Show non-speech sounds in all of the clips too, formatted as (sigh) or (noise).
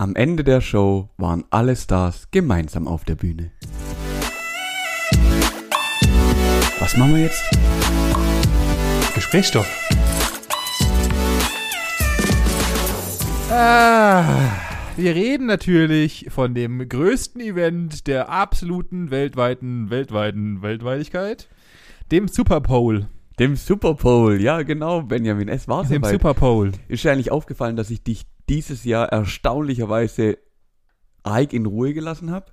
Am Ende der Show waren alle Stars gemeinsam auf der Bühne. Was machen wir jetzt? Gesprächsstoff. Ah, wir reden natürlich von dem größten Event der absoluten weltweiten, weltweiten Weltweitigkeit, dem Super Bowl. Dem Super Bowl, ja genau, Benjamin, es war Dem soweit. Super Bowl. Ist dir eigentlich aufgefallen, dass ich dich dieses Jahr erstaunlicherweise Ike in Ruhe gelassen habe?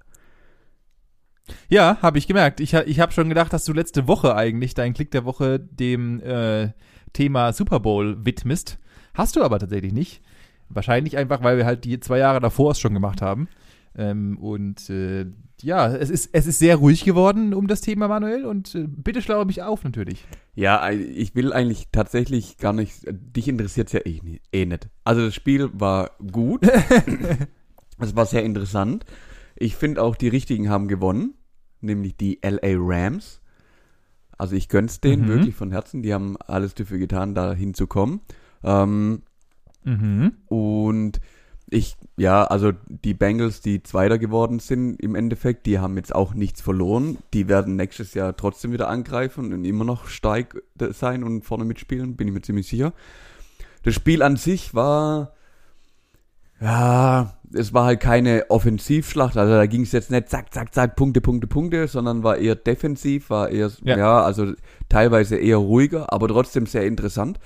Ja, habe ich gemerkt. Ich, ich habe schon gedacht, dass du letzte Woche eigentlich deinen Klick der Woche dem äh, Thema Super Bowl widmest. Hast du aber tatsächlich nicht. Wahrscheinlich einfach, weil wir halt die zwei Jahre davor es schon gemacht haben. Ähm, und äh, ja, es ist, es ist sehr ruhig geworden um das Thema, Manuel. Und äh, bitte schlaue mich auf natürlich. Ja, ich will eigentlich tatsächlich gar nicht, dich interessiert ja eh, eh nicht. Also das Spiel war gut, (laughs) es war sehr interessant. Ich finde auch, die Richtigen haben gewonnen, nämlich die LA Rams. Also ich gönn's denen Mhm. wirklich von Herzen, die haben alles dafür getan, da hinzukommen. Ähm, Mhm. Und ich, ja, also die Bengals, die Zweiter geworden sind im Endeffekt, die haben jetzt auch nichts verloren. Die werden nächstes Jahr trotzdem wieder angreifen und immer noch stark sein und vorne mitspielen, bin ich mir ziemlich sicher. Das Spiel an sich war, ja, es war halt keine Offensivschlacht, also da ging es jetzt nicht zack, zack, zack, Punkte, Punkte, Punkte, sondern war eher defensiv, war eher, Ja. ja, also teilweise eher ruhiger, aber trotzdem sehr interessant.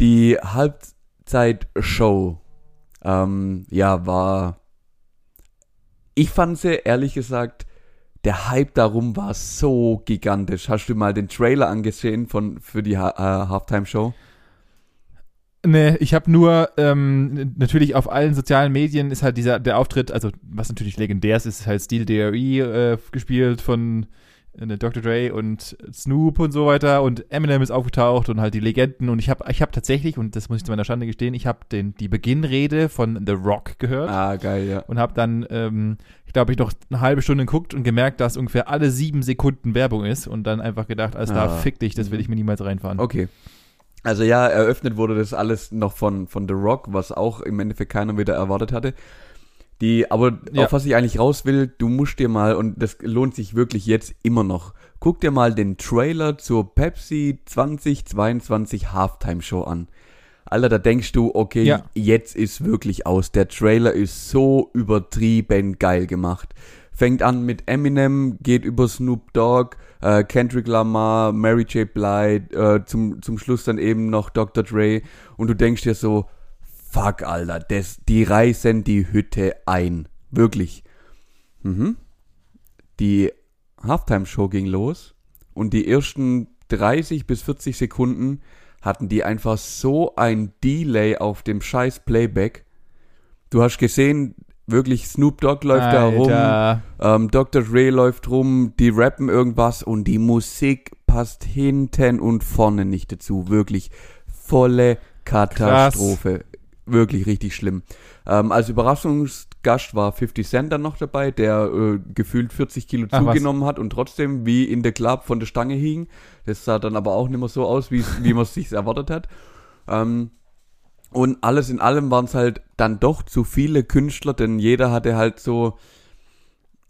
Die Halbzeitshow, ähm, ja, war, ich fand sie, ehrlich gesagt, der Hype darum war so gigantisch. Hast du mal den Trailer angesehen von, für die ha äh, Halftime-Show? Nee, ich habe nur, ähm, natürlich auf allen sozialen Medien ist halt dieser, der Auftritt, also was natürlich legendär ist, ist halt Steel DRE äh, gespielt von Dr. Dre und Snoop und so weiter und Eminem ist aufgetaucht und halt die Legenden und ich habe ich hab tatsächlich, und das muss ich zu meiner Schande gestehen, ich habe die Beginnrede von The Rock gehört Ah, geil, ja. und habe dann, ähm, ich glaube, ich noch eine halbe Stunde geguckt und gemerkt, dass ungefähr alle sieben Sekunden Werbung ist und dann einfach gedacht, alles Ah. fick dich, das will ich mir niemals reinfahren. Okay. Also ja, eröffnet wurde das alles noch von, von The Rock, was auch im Endeffekt keiner wieder erwartet hatte. Die, aber Ja. auf was ich eigentlich raus will, du musst dir mal, und das lohnt sich wirklich jetzt immer noch, guck dir mal den Trailer zur Pepsi 2022 Halftime Show an. Alter, da denkst du, okay, Ja. jetzt ist wirklich aus. Der Trailer ist so übertrieben geil gemacht. Fängt an mit Eminem, geht über Snoop Dogg, äh, Kendrick Lamar, Mary J. Blige, äh, zum, zum Schluss dann eben noch Dr. Dre. Und du denkst dir so, fuck, Alter, das, die reißen die Hütte ein. Wirklich. Mhm. Die Halftime-Show ging los und die ersten 30 bis 40 Sekunden hatten die einfach so ein Delay auf dem scheiß Playback. Du hast gesehen, wirklich Snoop Dogg läuft da rum, Alter. ähm, Dr. Dre läuft rum, die rappen irgendwas und die Musik passt hinten und vorne nicht dazu. Wirklich volle Katastrophe. Wirklich richtig schlimm. Ähm, als Überraschungsgast war 50 Cent dann noch dabei, der äh, gefühlt 40 Kilo Ach, was. zugenommen hat und trotzdem wie in der Club von der Stange hing. Das sah dann aber auch nicht mehr so aus, wie wie man es (laughs) sich erwartet hat. Ähm, und alles in allem waren es halt dann doch zu viele Künstler, denn jeder hatte halt so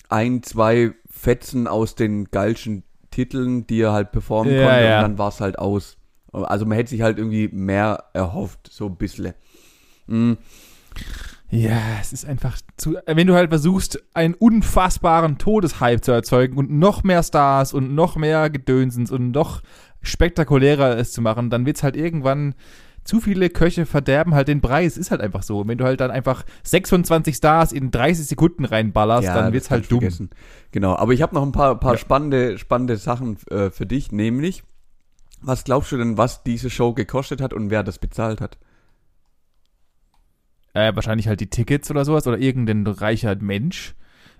ein, zwei Fetzen aus den geilsten Titeln, die er halt performen Ja, konnte ja. und dann war es halt aus. Also man hätte sich halt irgendwie mehr erhofft, so ein bisschen. Mm, Ja, es ist einfach zu. Wenn du halt versuchst, einen unfassbaren Todeshype zu erzeugen und noch mehr Stars und noch mehr Gedönsens und noch spektakulärer es zu machen, dann wird's halt irgendwann. Zu viele Köche verderben halt den Brei. Es ist halt einfach so. Und wenn du halt dann einfach 26 Stars in 30 Sekunden reinballerst, dann das wird's halt dumm. vergessen. Genau, aber ich habe noch ein paar, paar Ja. spannende, spannende Sachen äh, für dich, nämlich, was glaubst du denn, was diese Show gekostet hat und wer das bezahlt hat? Äh, wahrscheinlich halt die Tickets oder sowas oder irgendein reicher Mensch.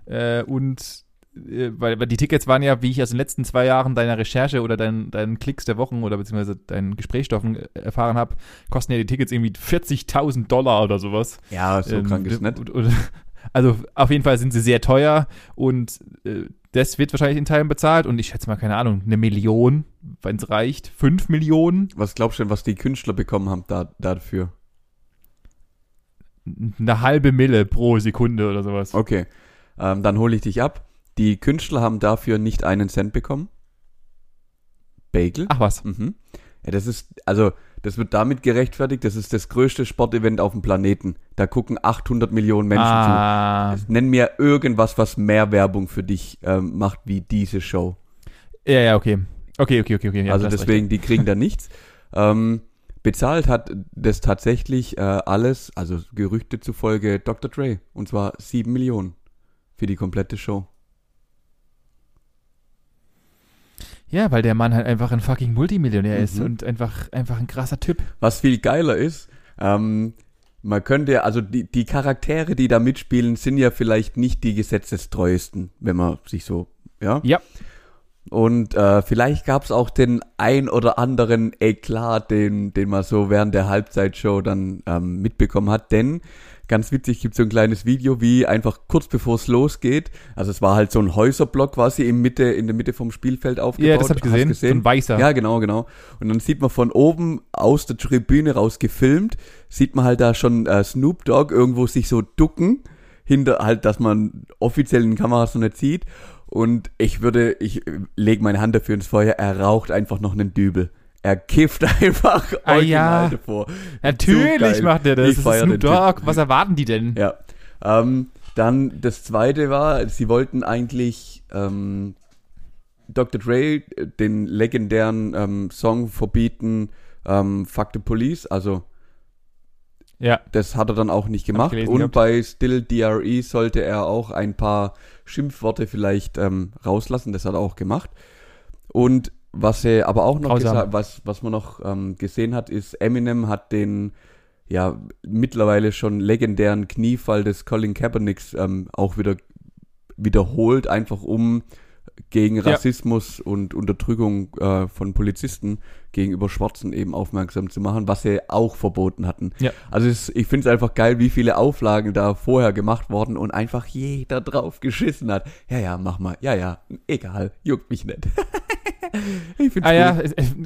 Äh, und äh, weil, weil die Tickets waren ja, wie ich aus den letzten zwei Jahren deiner Recherche oder deinen, deinen Klicks der Wochen oder beziehungsweise deinen Gesprächsstoffen äh, erfahren habe, kosten ja die Tickets irgendwie 40.000 Dollar oder sowas. Ja, so Ähm, krank ist nicht. (laughs) Also auf jeden Fall sind sie sehr teuer und äh, das wird wahrscheinlich in Teilen bezahlt und ich schätze mal, keine Ahnung, eine Million, wenn es reicht, fünf Millionen. Was glaubst du denn, was die Künstler bekommen haben da, dafür? Eine halbe Mille pro Sekunde oder sowas. Okay, ähm, dann hole ich dich ab. Die Künstler haben dafür nicht einen Cent bekommen. Bagel. Ach was. Mhm. Ja, das ist, also, das wird damit gerechtfertigt, das ist das größte Sportevent auf dem Planeten. Da gucken 800 Millionen Menschen ah. zu. Nenn mir irgendwas, was mehr Werbung für dich ähm, macht wie diese Show. Ja, ja, okay. Okay, okay, okay, okay. Ja, also deswegen, die kriegen da nichts. Ähm, bezahlt hat das tatsächlich äh, alles, also Gerüchte zufolge Dr. Dre. Und zwar 7 Millionen für die komplette Show. Ja, weil der Mann halt einfach ein fucking Multimillionär ist Mhm. und einfach, einfach ein krasser Typ. Was viel geiler ist, ähm, man könnte, also die, die Charaktere, die da mitspielen, sind ja vielleicht nicht die gesetzestreuesten, wenn man sich so, ja. Ja. Und äh, vielleicht gab es auch den ein oder anderen Eklat, den, den man so während der Halbzeitshow dann ähm, mitbekommen hat. Denn ganz witzig gibt so ein kleines Video, wie einfach kurz bevor es losgeht. Also es war halt so ein Häuserblock quasi in Mitte, in der Mitte vom Spielfeld aufgebaut. Ja, das hab ich du gesehen. So ein weißer. Ja, genau, genau. Und dann sieht man von oben aus der Tribüne raus gefilmt, sieht man halt da schon äh, Snoop Dogg irgendwo sich so ducken, hinter halt, dass man offiziell in Kameras noch nicht sieht. Und ich würde, ich lege meine Hand dafür ins Feuer, er raucht einfach noch einen Dübel. Er kifft (laughs) einfach Ah, original ja. davor. Natürlich geil. macht er das. Ich das ist Snoop. Dogg. Was erwarten die denn? Ja. Ähm, dann das zweite war, sie wollten eigentlich ähm, Dr. Dre äh, den legendären ähm, Song verbieten, ähm, Fuck the Police, also Ja. das hat er dann auch nicht gemacht. Und gehabt. bei Still DRE sollte er auch ein paar Schimpfworte vielleicht ähm, rauslassen, das hat er auch gemacht. Und was er aber auch noch gesagt, was, was man noch ähm, gesehen hat, ist, Eminem hat den ja mittlerweile schon legendären Kniefall des Colin Kaepernicks ähm, auch wieder wiederholt, einfach um gegen Ja. Rassismus und Unterdrückung äh, von Polizisten gegenüber Schwarzen eben aufmerksam zu machen, was sie auch verboten hatten. Ja. Also es, ich finde es einfach geil, wie viele Auflagen da vorher gemacht worden und einfach jeder drauf geschissen hat. Ja, ja, mach mal. Ja, ja, egal, juckt mich nicht. (laughs) ich find's Ah ja,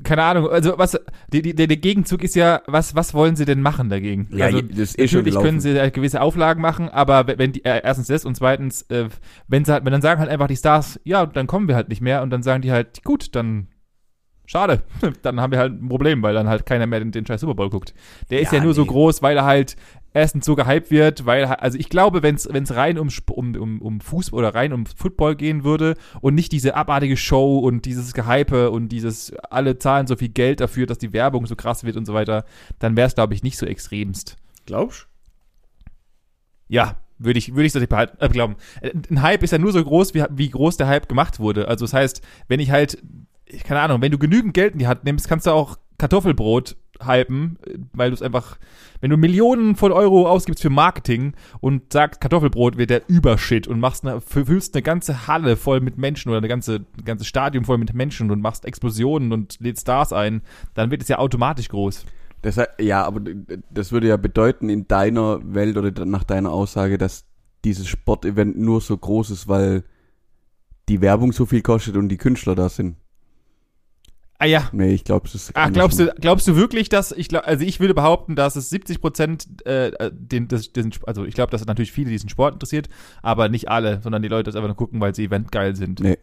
keine Ahnung. Also was die, die, der, Gegenzug ist ja, was, was wollen sie denn machen dagegen? Ja, also, das ist eh schon natürlich können sie halt gewisse Auflagen machen, aber wenn die, äh, erstens das und zweitens, äh, wenn sie halt, wenn dann sagen halt einfach die Stars, ja, dann kommen wir halt nicht mehr und dann sagen die halt, gut, dann schade, (laughs) dann haben wir halt ein Problem, weil dann halt keiner mehr den, den scheiß Super Bowl guckt. Der ist Ja, ja nur so nee. groß, weil er halt erstens so gehypt wird, weil also ich glaube, wenn es rein um, um, um, um Fußball oder rein um Football gehen würde und nicht diese abartige Show und dieses Gehype und dieses alle zahlen so viel Geld dafür, dass die Werbung so krass wird und so weiter, dann wäre es glaube ich nicht so extremst. Glaubst Ja, würde ich, würde ich so behalten, äh, glauben. Äh, Ein Hype ist ja nur so groß, wie, wie groß der Hype gemacht wurde. Also das heißt, wenn ich halt, ich- keine Ahnung, wenn du genügend Geld in die Hand nimmst, kannst du auch Kartoffelbrot hypen, äh, weil du es einfach, wenn du Millionen von Euro ausgibst für Marketing und sagst, Kartoffelbrot wird der Übershit und machst eine, füllst eine ganze Halle voll mit Menschen oder eine ganze, ein ganzes Stadion voll mit Menschen und machst Explosionen und lädst Stars ein, dann wird es ja automatisch groß. Das, ja, aber das würde ja bedeuten in deiner Welt oder nach deiner Aussage, dass dieses Sportevent nur so groß ist, weil die Werbung so viel kostet und die Künstler da sind. Ah ja, Nee, ich glaube, es ist. Ach, glaubst du, glaubst du wirklich, dass ich glaub, also ich würde behaupten, dass es 70 Prozent, äh, den, das, diesen, also ich glaube, dass es natürlich viele diesen Sport interessiert, aber nicht alle, sondern die Leute das einfach nur gucken, weil sie eventgeil sind. Nee.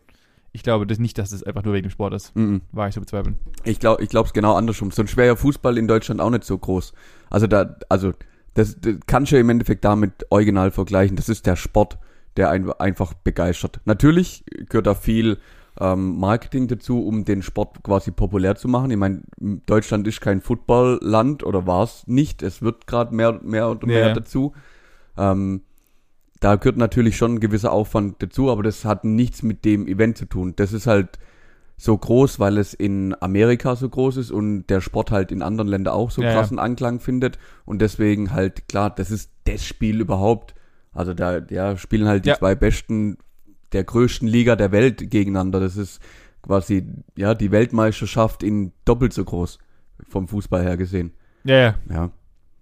Ich glaube das nicht, dass es einfach nur wegen dem Sport ist. Mhm. War ich so bezweifeln. Ich glaube, ich glaube es genau andersrum. Sonst wäre ja Fußball in Deutschland auch nicht so groß. Also da, also das, das kannst du ja im Endeffekt damit original vergleichen. Das ist der Sport, der ein, einfach begeistert. Natürlich gehört da viel ähm, Marketing dazu, um den Sport quasi populär zu machen. Ich meine, Deutschland ist kein Footballland oder war es nicht. Es wird gerade mehr, mehr und Ja, mehr ja. dazu. Ähm, da gehört natürlich schon ein gewisser Aufwand dazu, aber das hat nichts mit dem Event zu tun. Das ist halt so groß, weil es in Amerika so groß ist und der Sport halt in anderen Ländern auch so Ja, krassen Anklang findet und deswegen halt klar, das ist das Spiel überhaupt. Also da ja, spielen halt die Ja. zwei besten der größten Liga der Welt gegeneinander. Das ist quasi ja die Weltmeisterschaft in doppelt so groß vom Fußball her gesehen. Ja, ja. Ja.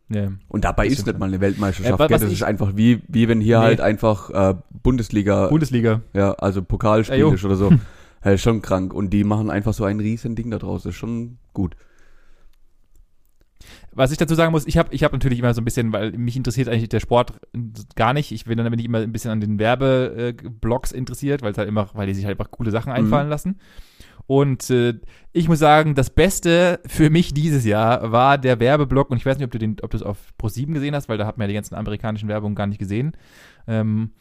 ja. Und dabei ist nicht mal eine Weltmeisterschaft. Äh, gell? was das ist einfach wie, wie wenn hier Nee. halt einfach äh, Bundesliga, Bundesliga. ja, also Pokalspiel Ja, ist oder so. ja, (laughs) ist schon krank. Und die machen einfach so ein riesen Ding da draus. Das ist schon gut. Was ich dazu sagen muss, ich habe ich hab natürlich immer so ein bisschen, weil mich interessiert eigentlich der Sport gar nicht. Ich bin dann bin ich immer ein bisschen an den Werbeblogs interessiert, weil es halt immer, weil die sich halt einfach coole Sachen einfallen Mhm. lassen. Und äh, ich muss sagen, das Beste für mich dieses Jahr war der Werbeblock. Und ich weiß nicht, ob du den, ob du es auf Pro7 gesehen hast, weil da hat man ja die ganzen amerikanischen Werbungen gar nicht gesehen. Ähm,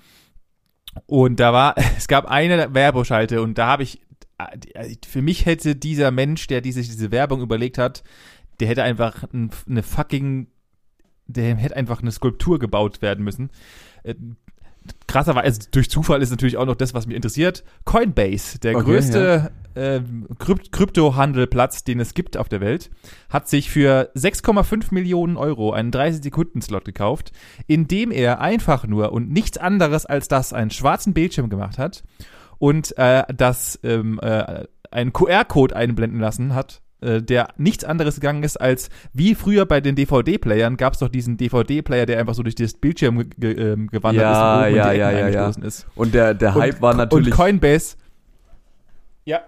und da war, (laughs) es gab eine Werbeschalte und da habe ich, äh, für mich hätte dieser Mensch, der diese, diese Werbung überlegt hat, der hätte einfach ein, eine fucking, der hätte einfach eine Skulptur gebaut werden müssen. Äh, Krasserweise, also durch Zufall ist natürlich auch noch das, was mich interessiert. Coinbase, der Okay, größte äh, Krypt Kryptohandelplatz, den es gibt auf der Welt, hat sich für 6,5 Millionen Euro einen 30-Sekunden-Slot gekauft, indem er einfach nur und nichts anderes als das einen schwarzen Bildschirm gemacht hat und äh, das ähm, äh, einen QR-Code einblenden lassen hat, äh, der nichts anderes gegangen ist als wie früher bei den DVD-Playern gab es doch diesen DVD-Player, der einfach so durch das Bildschirm ge ge ähm, gewandert Ja, ist und ja, ja, ja, ja. ist. Und der, der Hype und, war natürlich, Und Coinbase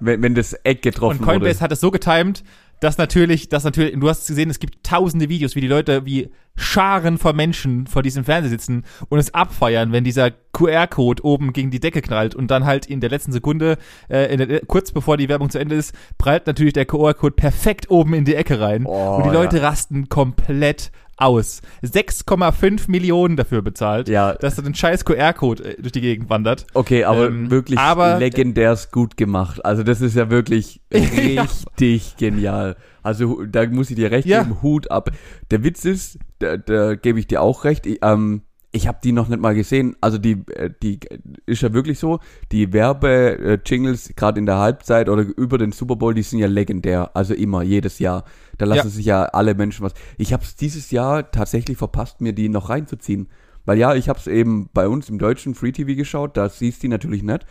wenn, wenn das Eck getroffen und Coinbase wurde. hat es so getimed, dass natürlich, dass natürlich, du hast gesehen, es gibt tausende Videos, wie die Leute, wie Scharen von Menschen vor diesem Fernseher sitzen und es abfeiern, wenn dieser QR-Code oben gegen die Decke knallt und dann halt in der letzten Sekunde, äh, der, kurz bevor die Werbung zu Ende ist, prallt natürlich der QR-Code perfekt oben in die Ecke rein Oh, und die Leute ja. rasten komplett aus. 6,5 Millionen dafür bezahlt, Ja. dass da ein scheiß QR-Code äh, durch die Gegend wandert. Okay, aber Ähm, wirklich aber- legendärst gut gemacht. Also das ist ja wirklich (laughs) richtig genial. Also da muss ich dir recht Ja. geben, Hut ab. Der Witz ist, da, da gebe ich dir auch recht, ich, ähm, ich habe die noch nicht mal gesehen. Also die, äh, die ist ja wirklich so, die Werbe-Jingles gerade in der Halbzeit oder über den Super Bowl, die sind ja legendär. Also immer, jedes Jahr. Da lassen Ja. sich ja alle Menschen was. Ich habe es dieses Jahr tatsächlich verpasst, mir die noch reinzuziehen. Weil ja, ich habe es eben bei uns im deutschen Free TV geschaut, da siehst du die natürlich nicht.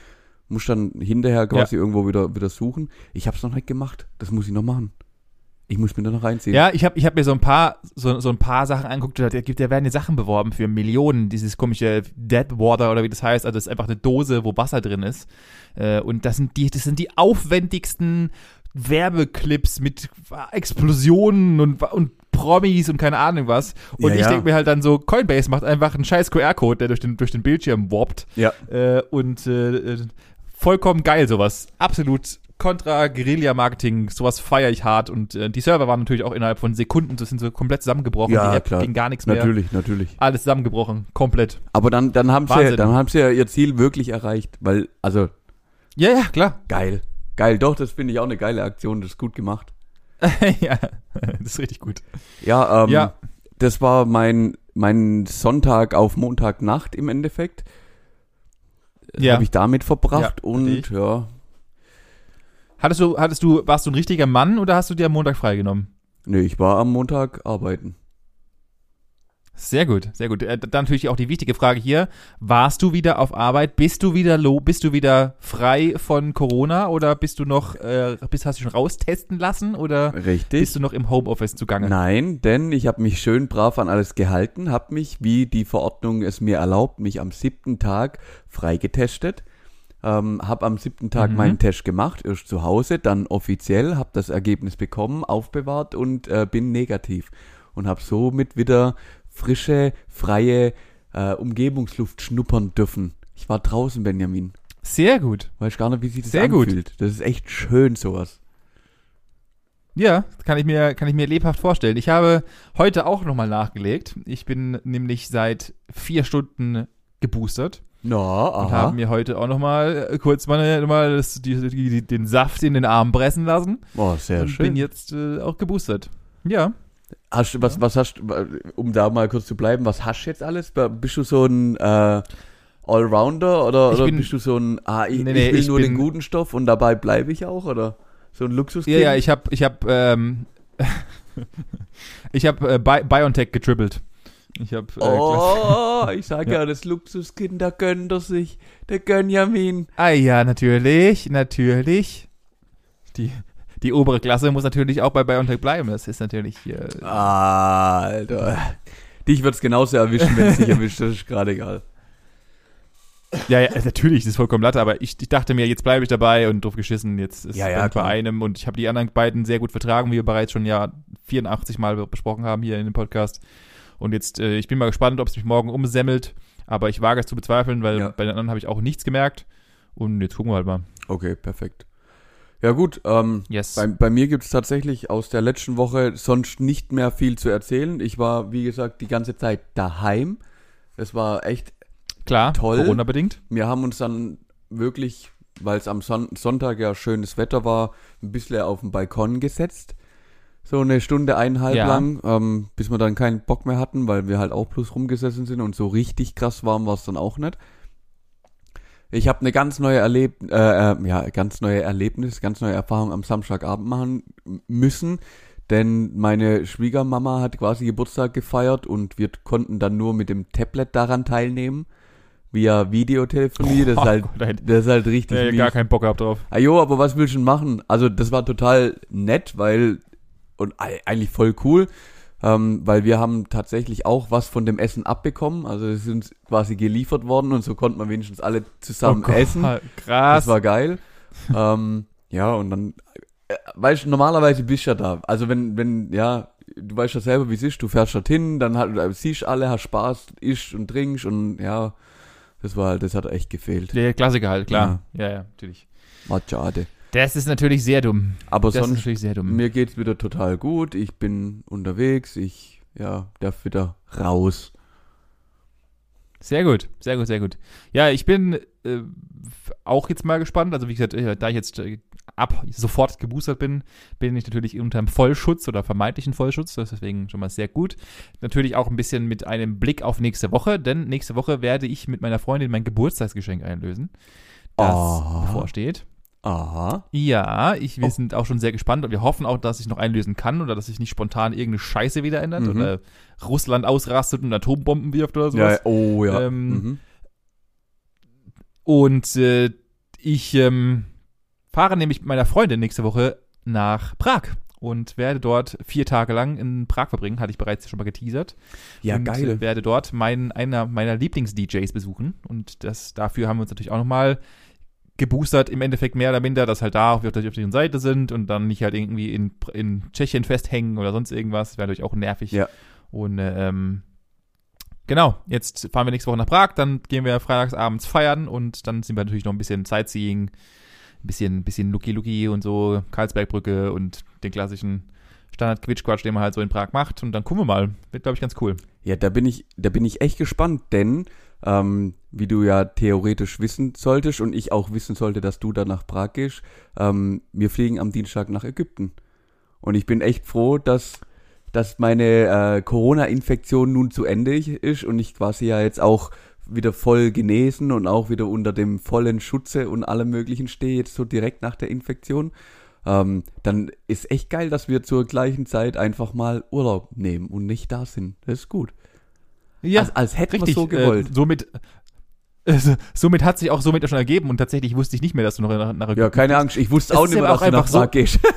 Muss dann hinterher quasi irgendwo wieder, wieder suchen. Ich habe es noch nicht gemacht. Das muss ich noch machen. Ich muss mir da noch reinziehen. Ja, ich habe ich hab mir so ein paar so, so ein paar Sachen angeguckt. Da gibt, da werden die Sachen beworben für Millionen. Dieses komische Dead Water oder wie das heißt. Also das ist einfach eine Dose, wo Wasser drin ist. Äh, und das sind die, das sind die aufwendigsten Werbeclips mit Explosionen und, und Promis und keine Ahnung was. Und Ja, ich ja. denke mir halt dann so, Coinbase macht einfach einen scheiß QR-Code, der durch den, durch den Bildschirm warpt. Ja. Äh, und äh, vollkommen geil sowas. Absolut kontra Guerilla-Marketing, sowas feiere ich hart. Und äh, die Server waren natürlich auch innerhalb von Sekunden, das sind so komplett zusammengebrochen. Ja, die App klar. ging gar nichts mehr. Natürlich, natürlich. Alles zusammengebrochen, komplett. Aber dann, dann haben sie, Wahnsinn. dann haben sie ja ihr Ziel wirklich erreicht, weil, also, Ja, ja, klar. geil. Geil, doch, das finde ich auch eine geile Aktion, das ist gut gemacht. (laughs) ja, das ist richtig gut. Ja, ähm, Ja. das war mein, mein Sonntag auf Montagnacht im Endeffekt. Ja. Habe ich damit verbracht Ja, und ja, Hattest du, hattest du, warst du ein richtiger Mann oder hast du dir am Montag freigenommen? nee, ich war am Montag arbeiten. Sehr gut, sehr gut. Äh, Dann natürlich auch die wichtige Frage hier. Warst du wieder auf Arbeit? Bist du wieder lo bist du wieder frei von Corona oder bist du noch, äh, bist, hast du schon raustesten lassen oder Richtig. bist du noch im Homeoffice zugange? Nein, denn ich habe mich schön brav an alles gehalten, habe mich, wie die Verordnung es mir erlaubt, mich am siebten Tag freigetestet. Ähm, habe am siebten Tag Mhm. meinen Test gemacht, erst zu Hause, dann offiziell, habe das Ergebnis bekommen, aufbewahrt und äh, bin negativ. Und habe somit wieder frische, freie äh, Umgebungsluft schnuppern dürfen. Ich war draußen, Benjamin. Sehr gut. Weiß gar nicht, wie sich das Sehr gut. anfühlt. Das ist echt schön, sowas. Ja, kann ich mir, kann ich mir lebhaft vorstellen. Ich habe heute auch nochmal nachgelegt. Ich bin nämlich seit vier Stunden geboostert Und aha. habe mir heute auch nochmal kurz mal, mal das, die, die, den Saft in den Arm pressen lassen. Oh, sehr und schön. bin jetzt äh, auch geboostert. Ja. Hast du, was, was hast du, um da mal kurz zu bleiben, was hast du jetzt alles? Bist du so ein äh, Allrounder oder, oder bin- bist du so ein, ah, ich, Nee, nee, ich will ich nur den bin- guten Stoff und dabei bleibe ich auch, oder? So ein Luxuskind? Ja, ja, ich habe, ich habe, ähm, (laughs) ich habe äh, Bi BioNTech getrippelt. Ich habe, äh, Oh, ich sag ja. Ja. das Luxuskind, da gönnt er sich, der Gönjamin. Ah ja, natürlich, natürlich. Die, die obere Klasse muss natürlich auch bei BioNTech bleiben. Das ist natürlich hier. Ah, Alter. Dich wird's genauso erwischen, wenn es dich (laughs) erwischt, das ist gerade egal. Ja, ja, natürlich, das ist vollkommen Latte, aber ich, ich dachte mir, jetzt bleibe ich dabei und drauf geschissen. Jetzt ist Ja, es ja, bei einem und ich habe die anderen beiden sehr gut vertragen, wie wir bereits schon ja 84 Mal besprochen haben hier in dem Podcast. Und jetzt, äh, ich bin mal gespannt, ob es mich morgen umsemmelt. Aber ich wage es zu bezweifeln, weil Ja. bei den anderen habe ich auch nichts gemerkt. Und jetzt gucken wir halt mal. Okay, perfekt. Ja gut, ähm, Yes. bei, bei mir gibt's tatsächlich aus der letzten Woche sonst nicht mehr viel zu erzählen. Ich war, wie gesagt, die ganze Zeit daheim. Es war echt, Klar, toll. Corona-bedingt. wir haben uns dann wirklich, weil es am Son Sonntag ja schönes Wetter war, ein bisschen auf den Balkon gesetzt. So eine Stunde, eineinhalb Ja. lang, ähm, bis wir dann keinen Bock mehr hatten, weil wir halt auch bloß rumgesessen sind und so richtig krass warm war es dann auch nicht. Ich habe eine ganz neue Erleb äh, äh, ja, ganz neue Erlebnis, ganz neue Erfahrung am Samstagabend machen müssen, denn meine Schwiegermama hat quasi Geburtstag gefeiert und wir konnten dann nur mit dem Tablet daran teilnehmen, via Videotelefonie. Das ist Oh halt, Gott, das ist halt richtig ich mies. gar keinen Bock gehabt drauf. Ah jo, aber was willst du denn machen? Also das war total nett, weil und ei- eigentlich voll cool, ähm, weil wir haben tatsächlich auch was von dem Essen abbekommen. Also es uns quasi geliefert worden und so konnten wir wenigstens alle zusammen Oh Gott, essen. Krass. Das war geil. ähm, ja, und dann, äh, weißt du, normalerweise bist du ja da. Also wenn, wenn, ja, du weißt ja selber, wie es ist, du fährst dorthin, dann halt, äh, siehst alle, hast Spaß, isst und trinkst und ja, das war halt, das hat echt gefehlt. Der Klassiker halt, klar. Ja, ja, natürlich. War schade. Das ist natürlich sehr dumm. Aber Das ist sonst, natürlich sehr dumm. mir geht's wieder total gut. Ich bin unterwegs, ich, ja, darf wieder raus. Sehr gut, sehr gut, sehr gut. Ja, ich bin äh, auch jetzt mal gespannt. Also wie gesagt, äh, da ich jetzt äh, ab sofort geboostert bin, bin ich natürlich unter einem Vollschutz oder vermeintlichen Vollschutz. Das ist deswegen schon mal sehr gut. Natürlich auch ein bisschen mit einem Blick auf nächste Woche, denn nächste Woche werde ich mit meiner Freundin mein Geburtstagsgeschenk einlösen. Das Ah. bevorsteht. Aha. Ja, ich, wir Oh. sind auch schon sehr gespannt und wir hoffen auch, dass ich noch einlösen kann oder dass sich nicht spontan irgendeine Scheiße wieder ändert Mhm. oder Russland ausrastet und Atombomben wirft oder sowas. Ja, oh ja. Ähm, mhm. Und äh, ich ähm, fahre nämlich mit meiner Freundin nächste Woche nach Prag und werde dort vier Tage lang in Prag verbringen, hatte ich bereits schon mal geteasert. Ja, und geil. äh, werde dort meinen, einer meiner Lieblings-DJs besuchen. Und das, dafür haben wir uns natürlich auch nochmal geboostert, im Endeffekt mehr oder minder, dass halt da auf, auf der richtigen Seite sind und dann nicht halt irgendwie in, in Tschechien festhängen oder sonst irgendwas. Wäre natürlich auch nervig. Ja. Und äh, ähm, genau, jetzt fahren wir nächste Woche nach Prag, dann gehen wir freitagsabends feiern und dann sind wir natürlich noch ein bisschen Sightseeing, ein bisschen, bisschen Lucky-Lucky und so, Karlsbergbrücke und den klassischen Standard-Quitsch-Quatsch, den man halt so in Prag macht. Und dann gucken wir mal. Wird, glaube ich, ganz cool. Ja, da bin ich, da bin ich echt gespannt, denn ähm, wie du ja theoretisch wissen solltest und ich auch wissen sollte, dass du da nach Prag gehst, ähm, wir fliegen am Dienstag nach Ägypten. Und ich bin echt froh, dass, dass meine äh, Corona-Infektion nun zu Ende ist und ich quasi ja jetzt auch wieder voll genesen und auch wieder unter dem vollen Schutze und allem möglichen stehe, jetzt so direkt nach der Infektion. Ähm, dann ist echt geil, dass wir zur gleichen Zeit einfach mal Urlaub nehmen und nicht da sind. Das ist gut. Ja, als, als hätten wir so gewollt. Äh, somit, äh, somit hat sich auch somit schon ergeben und tatsächlich wusste ich nicht mehr, dass du noch nach, nach ja, keine Angst. Ich wusste auch nicht mehr, dass du nach so- gehst. (laughs)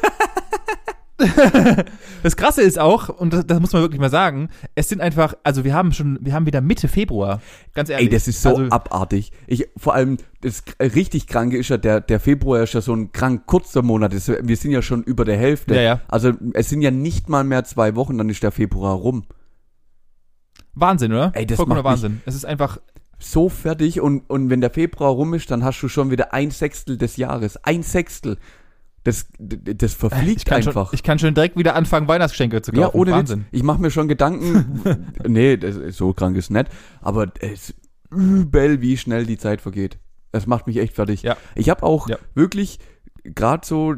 Das Krasse ist auch, und das, das muss man wirklich mal sagen, es sind einfach, also wir haben schon, wir haben wieder Mitte Februar. Ganz ehrlich. Ey, das ist so also, abartig. Ich, vor allem, das richtig Kranke ist ja, der, der Februar ist ja so ein krank kurzer Monat. Wir sind ja schon über der Hälfte. Ja, ja. Also, es sind ja nicht mal mehr zwei Wochen, dann ist der Februar rum. Wahnsinn, oder? Ey, das Vollkommener Wahnsinn. Es ist einfach, So fertig und, und wenn der Februar rum ist, dann hast du schon wieder ein Sechstel des Jahres. Ein Sechstel. Das, das verfliegt ich kann, schon, einfach. ich kann schon direkt wieder anfangen, Weihnachtsgeschenke zu kaufen. Ja, ohne Wahnsinn. Witz. Ich mache mir schon Gedanken. (laughs) nee, das ist, so krank ist nett. Aber es ist übel, wie schnell die Zeit vergeht. Das macht mich echt fertig. Ja. Ich habe auch Ja. wirklich gerade so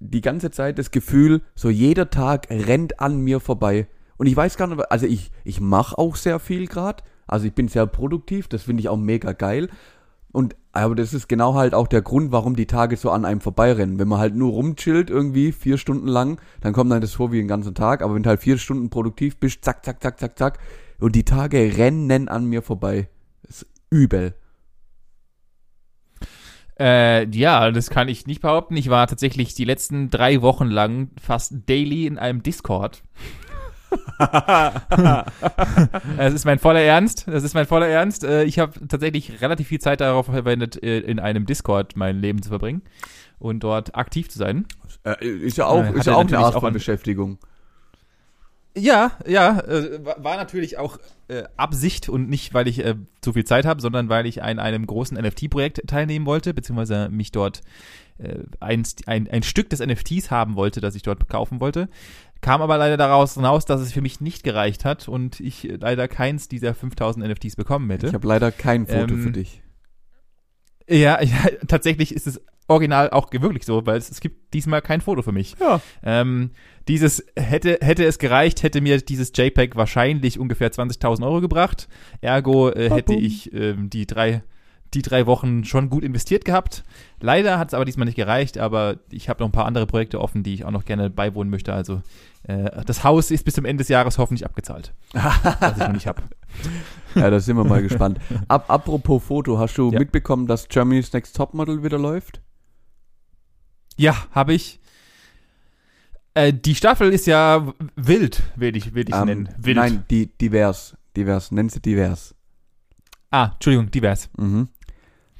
die ganze Zeit das Gefühl, so jeder Tag rennt an mir vorbei. Und ich weiß gar nicht, also ich, ich mache auch sehr viel gerade. Also ich bin sehr produktiv, das finde ich auch mega geil. Und aber das ist genau halt auch der Grund, warum die Tage so an einem vorbeirennen. Wenn man halt nur rumchillt irgendwie vier Stunden lang, dann kommt dann das vor wie den ganzen Tag. Aber wenn du halt vier Stunden produktiv bist, zack, zack, zack, zack, zack. Und die Tage rennen an mir vorbei. Das ist übel. Äh, ja, das kann ich nicht behaupten. Ich war tatsächlich die letzten drei Wochen lang fast daily in einem Discord. (laughs) Das ist mein voller Ernst. Das ist mein voller Ernst. Äh, Ich habe tatsächlich relativ viel Zeit darauf verwendet, äh, in einem Discord mein Leben zu verbringen und dort aktiv zu sein. Äh, ist ja auch, ist ja auch eine Art von Beschäftigung. Ja, ja, äh, war natürlich auch äh, Absicht und nicht, weil ich äh, zu viel Zeit habe, sondern weil ich an einem großen NFT-Projekt teilnehmen wollte, beziehungsweise mich dort äh, ein, ein, ein Stück des NFTs haben wollte, das ich dort kaufen wollte. Kam aber leider daraus hinaus, dass es für mich nicht gereicht hat und ich leider keins dieser 5000 NFTs bekommen hätte. Ich habe leider kein Foto Ähm, für dich. Ja, (laughs) ja, tatsächlich ist es original auch wirklich so, weil es, es gibt diesmal kein Foto für mich. Ja. Ähm, dieses hätte hätte es gereicht, hätte mir dieses JPEG wahrscheinlich ungefähr 20.000 Euro gebracht. Ergo äh, hätte ich ähm, die drei die drei Wochen schon gut investiert gehabt. Leider hat es aber diesmal nicht gereicht, aber ich habe noch ein paar andere Projekte offen, die ich auch noch gerne beiwohnen möchte. Also äh, das Haus ist bis zum Ende des Jahres hoffentlich abgezahlt, (laughs) was ich noch nicht habe. Ja, da sind wir mal gespannt. (laughs) Ab, apropos Foto, hast du Ja. mitbekommen, dass Germany's Next Topmodel wieder läuft? Ja, habe ich. Äh, die Staffel ist ja wild, will ich, will ich Ähm, nennen. Wild. Nein, die, divers. Divers, nenn sie divers. Ah, Entschuldigung, divers. Mhm.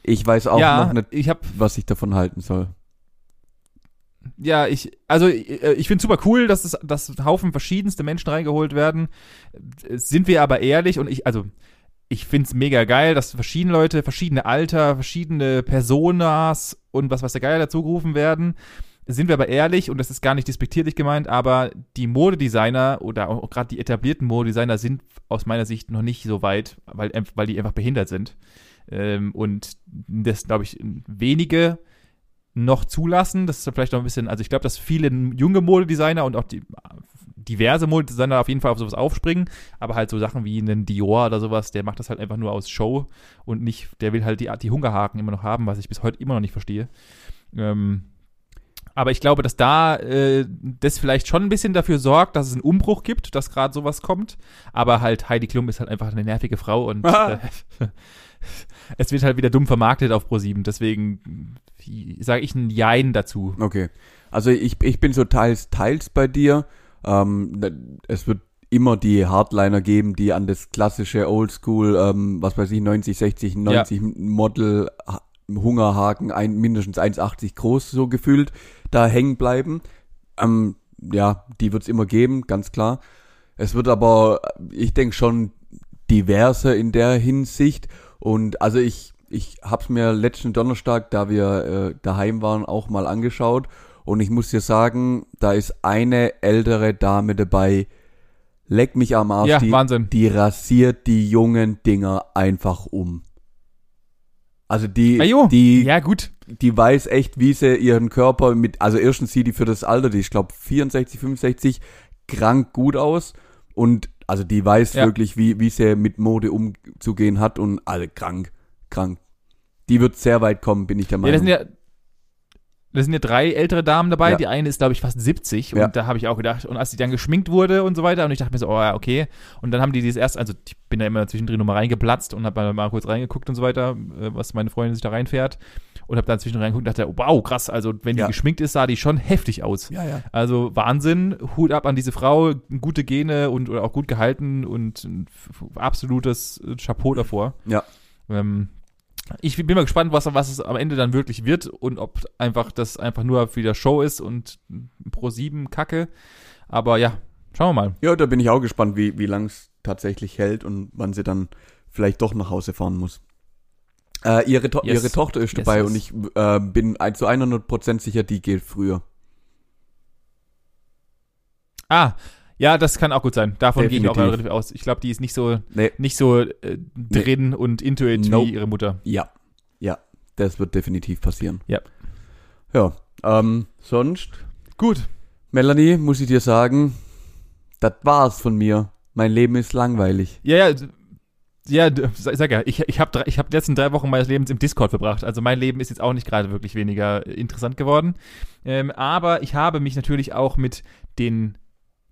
Ich weiß auch ja, noch nicht, ich habe was ich davon halten soll. Ja, ich, also äh, ich finde super cool, dass es, dass Haufen verschiedenste Menschen reingeholt werden. Äh, Sind wir aber ehrlich und ich, also ich finde es mega geil, dass verschiedene Leute, verschiedene Alter, verschiedene Personas und was weiß der Geier dazu gerufen werden. Sind wir aber ehrlich, und das ist gar nicht despektierlich gemeint, aber die Modedesigner oder auch gerade die etablierten Modedesigner sind aus meiner Sicht noch nicht so weit, weil, weil die einfach behindert sind. Ähm, und das, glaube ich, wenige noch zulassen. Das ist vielleicht noch ein bisschen, also ich glaube, dass viele junge Modedesigner und auch die diverse Modedesigner auf jeden Fall auf sowas aufspringen, aber halt so Sachen wie einen Dior oder sowas, der macht das halt einfach nur aus Show und nicht, der will halt die, die Hungerhaken immer noch haben, was ich bis heute immer noch nicht verstehe. Ähm, aber ich glaube, dass da äh, das vielleicht schon ein bisschen dafür sorgt, dass es einen Umbruch gibt, dass gerade sowas kommt. Aber halt Heidi Klum ist halt einfach eine nervige Frau und (laughs) äh, (laughs) es wird halt wieder dumm vermarktet auf Pro7. Deswegen sage ich ein Jein dazu. Okay. Also ich, ich bin so teils, teils bei dir. Ähm, es wird immer die Hardliner geben, die an das klassische Oldschool, ähm, was weiß ich, 90, 60, 90 Model Ha- Hungerhaken, ein, mindestens 1,80 groß so gefühlt, da hängen bleiben. Ähm, ja, die wird's immer geben, ganz klar. Es wird aber, ich denke schon diverser in der Hinsicht. Und also ich, ich hab's mir letzten Donnerstag, da wir äh, daheim waren, auch mal angeschaut. Und ich muss dir sagen, da ist eine ältere Dame dabei. Leck mich am Arsch. Ja, die, Wahnsinn. Die rasiert die jungen Dinger einfach um. Also die, Ajo, die, ja gut. die weiß echt, wie sie ihren Körper mit, also erstens sieht die für das Alter, die ich glaube 64, 65, krank gut aus und also die weiß Ja. wirklich, wie, wie sie mit Mode umzugehen hat und alle krank, krank. Die wird sehr weit kommen, bin ich der Meinung. ja, das sind ja drei ältere Damen dabei. Ja. Die eine ist, glaube ich, fast 70. Ja. Und da habe ich auch gedacht, und als sie dann geschminkt wurde und so weiter, und ich dachte mir so, oh ja, okay. Und dann haben die dieses erste, also ich bin da immer zwischendrin nochmal reingeplatzt und habe mal, kurz reingeguckt und so weiter, äh, was meine Freundin sich da reinfährt. Und habe dann zwischendrin reingeguckt und dachte, oh, wow, krass. Also wenn die Ja. geschminkt ist, sah die schon heftig aus. ja, ja. Also Wahnsinn, Hut ab an diese Frau, gute Gene und oder auch gut gehalten und ein absolutes Chapeau davor. Ja. Ähm, ich bin mal gespannt, was, was es am Ende dann wirklich wird und ob einfach das einfach nur wieder Show ist und Pro 7 Kacke. Aber ja, schauen wir mal. Ja, da bin ich auch gespannt, wie, wie lang es tatsächlich hält und wann sie dann vielleicht doch nach Hause fahren muss. Äh, ihre, to Yes. ihre Tochter ist dabei yes. und ich äh, bin zu 100% sicher, die geht früher. Ah, ja, das kann auch gut sein. Davon gehe ich auch Definitiv. relativ aus. Ich glaube, die ist nicht so Nee, nicht so äh, drin und intuit Nope. wie ihre Mutter. ja, ja, das wird definitiv passieren. Ja. Ja, ähm, sonst, Gut. Melanie, muss ich dir sagen, das war's von mir. Mein Leben ist langweilig. Ja, ja, ja, sag sag ja, ich, ich habe ich hab die letzten drei Wochen meines Lebens im Discord verbracht. Also mein Leben ist jetzt auch nicht gerade wirklich weniger interessant geworden. Ähm, aber ich habe mich natürlich auch mit den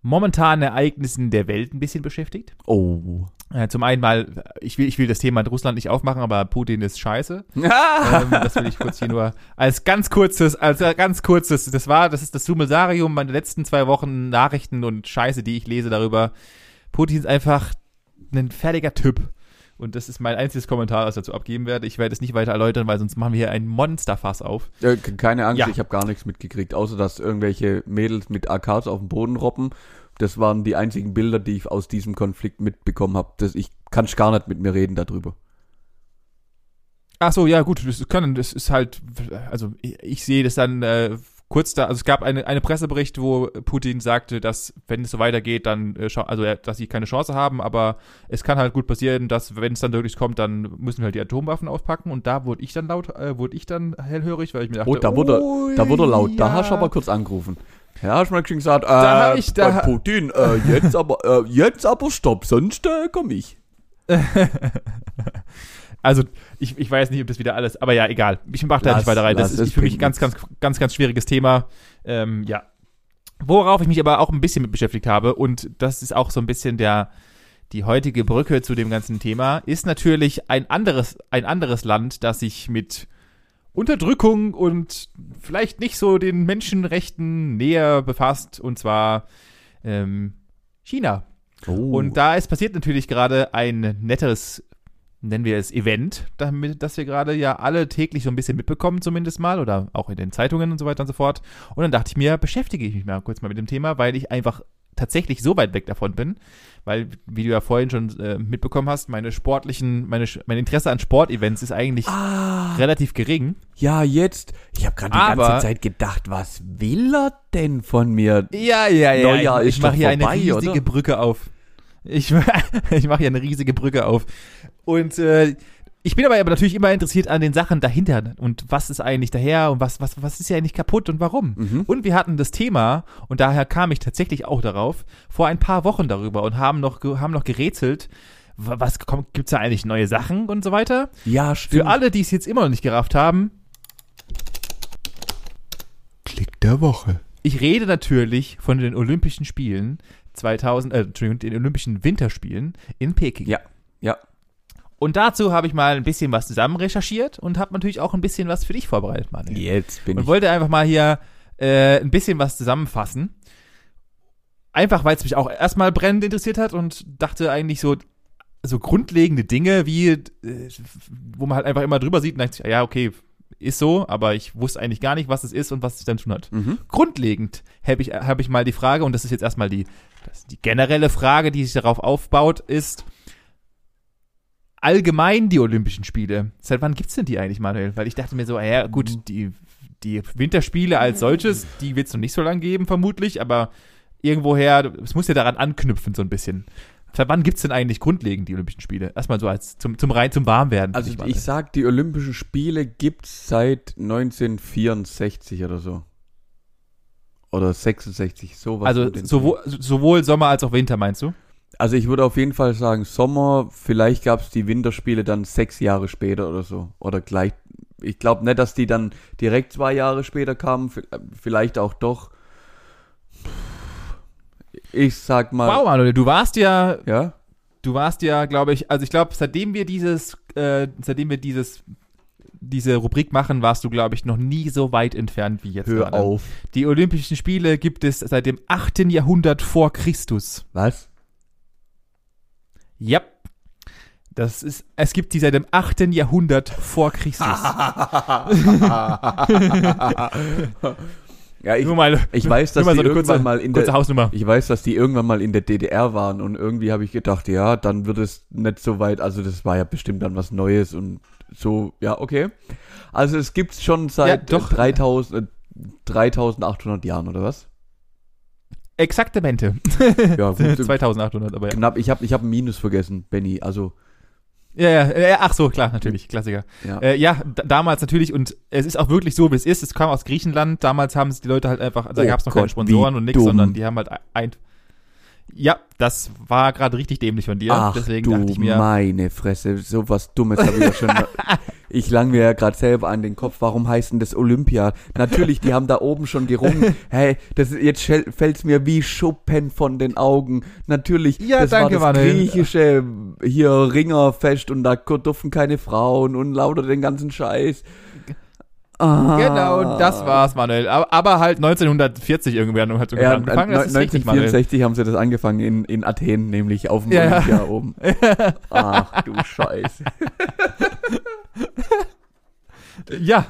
momentanen Ereignissen der Welt ein bisschen beschäftigt. Oh. Äh, zum einen mal, ich will, ich will das Thema in Russland nicht aufmachen, aber Putin ist scheiße. (laughs) ähm, das will ich kurz hier nur als ganz kurzes, als ganz kurzes, das war, das ist das Summelsarium meine letzten zwei Wochen Nachrichten und Scheiße, die ich lese darüber. Putin ist einfach ein fertiger Typ. Und das ist mein einziges Kommentar, was ich dazu abgeben werde. Ich werde es nicht weiter erläutern, weil sonst machen wir hier ein Monsterfass auf. Äh, ke- keine Angst, Ja. ich habe gar nichts mitgekriegt, außer dass irgendwelche Mädels mit AKs auf dem Boden robben das waren die einzigen Bilder, die ich aus diesem Konflikt mitbekommen habe. Ich kann gar nicht mit mir reden darüber. Ach so, ja gut, das können, das ist halt, also ich, ich sehe das dann äh, kurz da, also es gab eine, eine Pressebericht, wo Putin sagte, dass wenn es so weitergeht, dann, äh, also dass sie keine Chance haben, aber es kann halt gut passieren, dass wenn es dann wirklich kommt, dann müssen wir halt die Atomwaffen auspacken und da wurde ich dann laut, äh, wurde ich dann hellhörig, weil ich mir dachte, oh, da wurde, da wurde laut, ja. da hast du aber kurz angerufen. Ja, hast du mal gesagt, äh, da ich, da Putin, äh, jetzt aber, äh, jetzt aber stopp, sonst äh, komm ich. (laughs) Also, ich, ich weiß nicht, ob das wieder alles, aber ja, egal. Ich mache da nicht weiter rein. Das ist für mich ein ganz, ganz, ganz, ganz schwieriges Thema. Ähm, ja. Worauf ich mich aber auch ein bisschen mit beschäftigt habe, und das ist auch so ein bisschen der, die heutige Brücke zu dem ganzen Thema, ist natürlich ein anderes, ein anderes Land, das sich mit Unterdrückung und vielleicht nicht so den Menschenrechten näher befasst, und zwar ähm, China. Oh. Und da ist passiert natürlich gerade ein netteres nennen wir es Event, damit, das wir gerade ja alle täglich so ein bisschen mitbekommen, zumindest mal, oder auch in den Zeitungen und so weiter und so fort. Und dann dachte ich mir, beschäftige ich mich mal kurz mal mit dem Thema, weil ich einfach tatsächlich so weit weg davon bin, weil, wie du ja vorhin schon äh, mitbekommen hast, meine sportlichen, meine, mein Interesse an Sportevents ist eigentlich ah, relativ gering. Ja, jetzt. Ich habe gerade die Aber, ganze Zeit gedacht, was will er denn von mir? Ja, ja, ja. Neujahr ich, ich mache hier vorbei, eine riesige oder? Brücke auf. Ich, (laughs) ich mache hier eine riesige Brücke auf. Und äh, ich bin aber, aber natürlich immer interessiert an den Sachen dahinter und was ist eigentlich daher und was, was, was ist ja eigentlich kaputt und warum. Mhm. Und wir hatten das Thema, und daher kam ich tatsächlich auch darauf, vor ein paar Wochen darüber und haben noch, haben noch gerätselt, was kommt, gibt's da eigentlich neue Sachen und so weiter? Ja, stimmt. Für alle, die es jetzt immer noch nicht gerafft haben. Klick der Woche. Ich rede natürlich von den Olympischen Spielen 2000, äh, Entschuldigung, den Olympischen Winterspielen in Peking. Ja, ja. Und dazu habe ich mal ein bisschen was zusammen recherchiert und habe natürlich auch ein bisschen was für dich vorbereitet, Mann. Jetzt bin und ich. Und wollte einfach mal hier äh, ein bisschen was zusammenfassen. Einfach, weil es mich auch erstmal brennend interessiert hat und dachte eigentlich so, so grundlegende Dinge wie, äh, wo man halt einfach immer drüber sieht und denkt, ja, okay, ist so, aber ich wusste eigentlich gar nicht, was es ist und was es dann tun hat. Mhm. Grundlegend habe ich, hab ich mal die Frage, und das ist jetzt erstmal die, die generelle Frage, die sich darauf aufbaut, ist, allgemein die Olympischen Spiele. Seit wann gibt's denn die eigentlich, Manuel? Weil ich dachte mir so, ja, gut, mhm. die, die Winterspiele als solches, die wird's noch nicht so lange geben, vermutlich, aber irgendwoher, es muss ja daran anknüpfen, so ein bisschen. Seit wann gibt's denn eigentlich grundlegend die Olympischen Spiele? Erstmal so als zum, zum rein zum Warmwerden. Also ich, ich sag, die Olympischen Spiele gibt's seit 1964 oder so. Oder 66, sowas. Also sowohl, sowohl Sommer als auch Winter, meinst du? Also ich würde auf jeden Fall sagen Sommer, vielleicht gab es die Winterspiele dann sechs Jahre später oder so. Oder gleich, ich glaube nicht, dass die dann direkt zwei Jahre später kamen, vielleicht auch doch. Ich sag mal. Wow, Manuel, du warst ja. Ja? Du warst ja, glaube ich, also ich glaube, seitdem wir dieses, äh, seitdem wir dieses diese Rubrik machen, warst du, glaube ich, noch nie so weit entfernt wie jetzt Hör gerade. auf. Die Olympischen Spiele gibt es seit dem 8. Jahrhundert vor Christus. Was? Ja. Das ist, es gibt die seit dem 8. Jahrhundert vor Christus. (laughs) Ja, ich, mal, ich weiß, dass die so irgendwann kurze, mal in der Hausnummer. Ich weiß, dass die irgendwann mal in der DDR waren und irgendwie habe ich gedacht, ja, dann wird es nicht so weit, also das war ja bestimmt dann was Neues und so, ja, okay. Also es gibt's schon seit ja, doch. 3000 3800 Jahren oder was? Exaktamente. Ja, (laughs) gut. 2800, aber ja. Knapp, ich habe ich hab ein Minus vergessen, Benny, also. Ja, ja, ja, ach so, klar, natürlich, Klassiker. Ja, äh, ja damals natürlich, und es ist auch wirklich so, wie es ist. Es kam aus Griechenland, damals haben es die Leute halt einfach, da oh gab es noch Gott, keine Sponsoren und nichts, sondern die haben halt ein. Ja, das war gerade richtig dämlich von dir. Ach, Deswegen du dachte ich mir. Meine Fresse, so was Dummes habe ich ja schon. (laughs) Ich lang mir ja gerade selber an den Kopf, warum heißt denn das Olympia? Natürlich, die haben da oben schon gerungen. (laughs) Hey, das ist, jetzt fällt's mir wie Schuppen von den Augen. Natürlich, ja, das danke, war das griechische hier Ringerfest und da durften keine Frauen und lauter den ganzen Scheiß. Ah. Genau, das war's, Manuel. Aber, aber halt 1940 irgendwann hat so ja, angefangen. Das 1964 richtig, haben sie das angefangen in, in Athen, nämlich auf dem ja, Olympia (laughs) oben. Ach du Scheiße. (laughs) ja.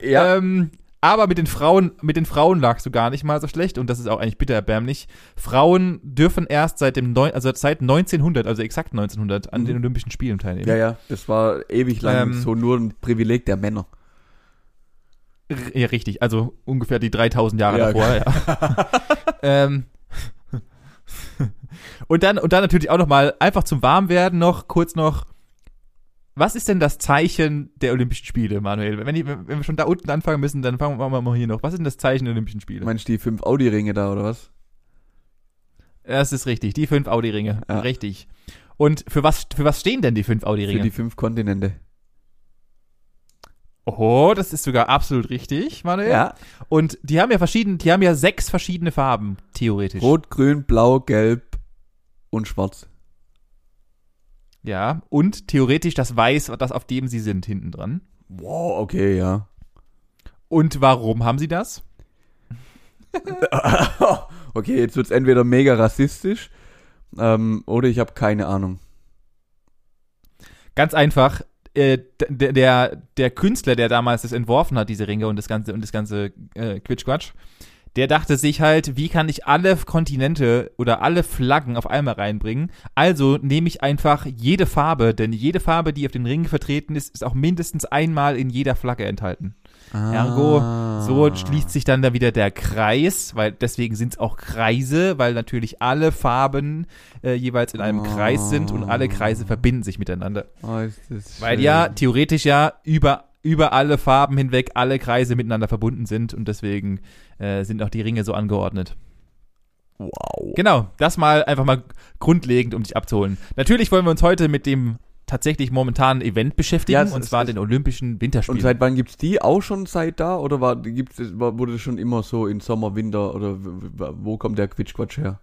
Ja. Ähm, Aber mit den Frauen, mit den Frauen lagst du gar nicht mal so schlecht und das ist auch eigentlich bitter erbärmlich. Frauen dürfen erst seit dem neun, also seit 1900, also exakt 1900 an Mhm. den Olympischen Spielen teilnehmen. Ja, ja, das war ewig lang Ähm, so nur ein Privileg der Männer. Ja, richtig. Also ungefähr die 3000 Jahre Ja, davor, ja. (laughs) ähm. und dann, und dann natürlich auch noch mal einfach zum Warmwerden noch, kurz noch. Was ist denn das Zeichen der Olympischen Spiele, Manuel? Wenn, ich, wenn wir schon da unten anfangen müssen, dann fangen wir mal hier noch. Was ist denn das Zeichen der Olympischen Spiele? Meinst du die fünf Audi-Ringe da, oder was? Das ist richtig. Die fünf Audi-Ringe. Ja. Richtig. Und für was, für was stehen denn die fünf Für Audi-Ringe? die fünf Kontinente. Oh, das ist sogar absolut richtig, Manuel. Und die haben ja verschieden, die haben ja sechs verschiedene Farben, theoretisch. Rot, grün, blau, gelb und schwarz. Ja, und theoretisch das Weiß, das auf dem sie sind, hinten dran. Wow, okay, ja. Und warum haben sie das? (laughs) okay, jetzt wird's entweder mega rassistisch ähm, oder ich habe keine Ahnung. Ganz einfach, äh, der, der, Künstler, der damals das entworfen hat, diese Ringe und das ganze, und das ganze äh, Quitschquatsch, der dachte sich halt, wie kann ich alle Kontinente oder alle Flaggen auf einmal reinbringen? Also nehme ich einfach jede Farbe, denn jede Farbe, die auf den Ringen vertreten ist, ist auch mindestens einmal in jeder Flagge enthalten. Ergo, Ah. so schließt sich dann da wieder der Kreis, weil deswegen sind es auch Kreise, weil natürlich alle Farben äh, jeweils in einem Oh. Kreis sind und alle Kreise verbinden sich miteinander. Oh, Weil ja theoretisch ja über, über alle Farben hinweg alle Kreise miteinander verbunden sind und deswegen äh, sind auch die Ringe so angeordnet. Wow. Genau, das mal einfach mal grundlegend, um dich abzuholen. Natürlich wollen wir uns heute mit dem tatsächlich momentanen Event beschäftigen, Ja, es- und es- zwar es- den Olympischen Winterspielen. Und seit wann gibt's die? Auch schon seit da? Oder war, gibt's, war, wurde das schon immer so in Sommer, Winter? Oder wo kommt der Quitschquatsch her?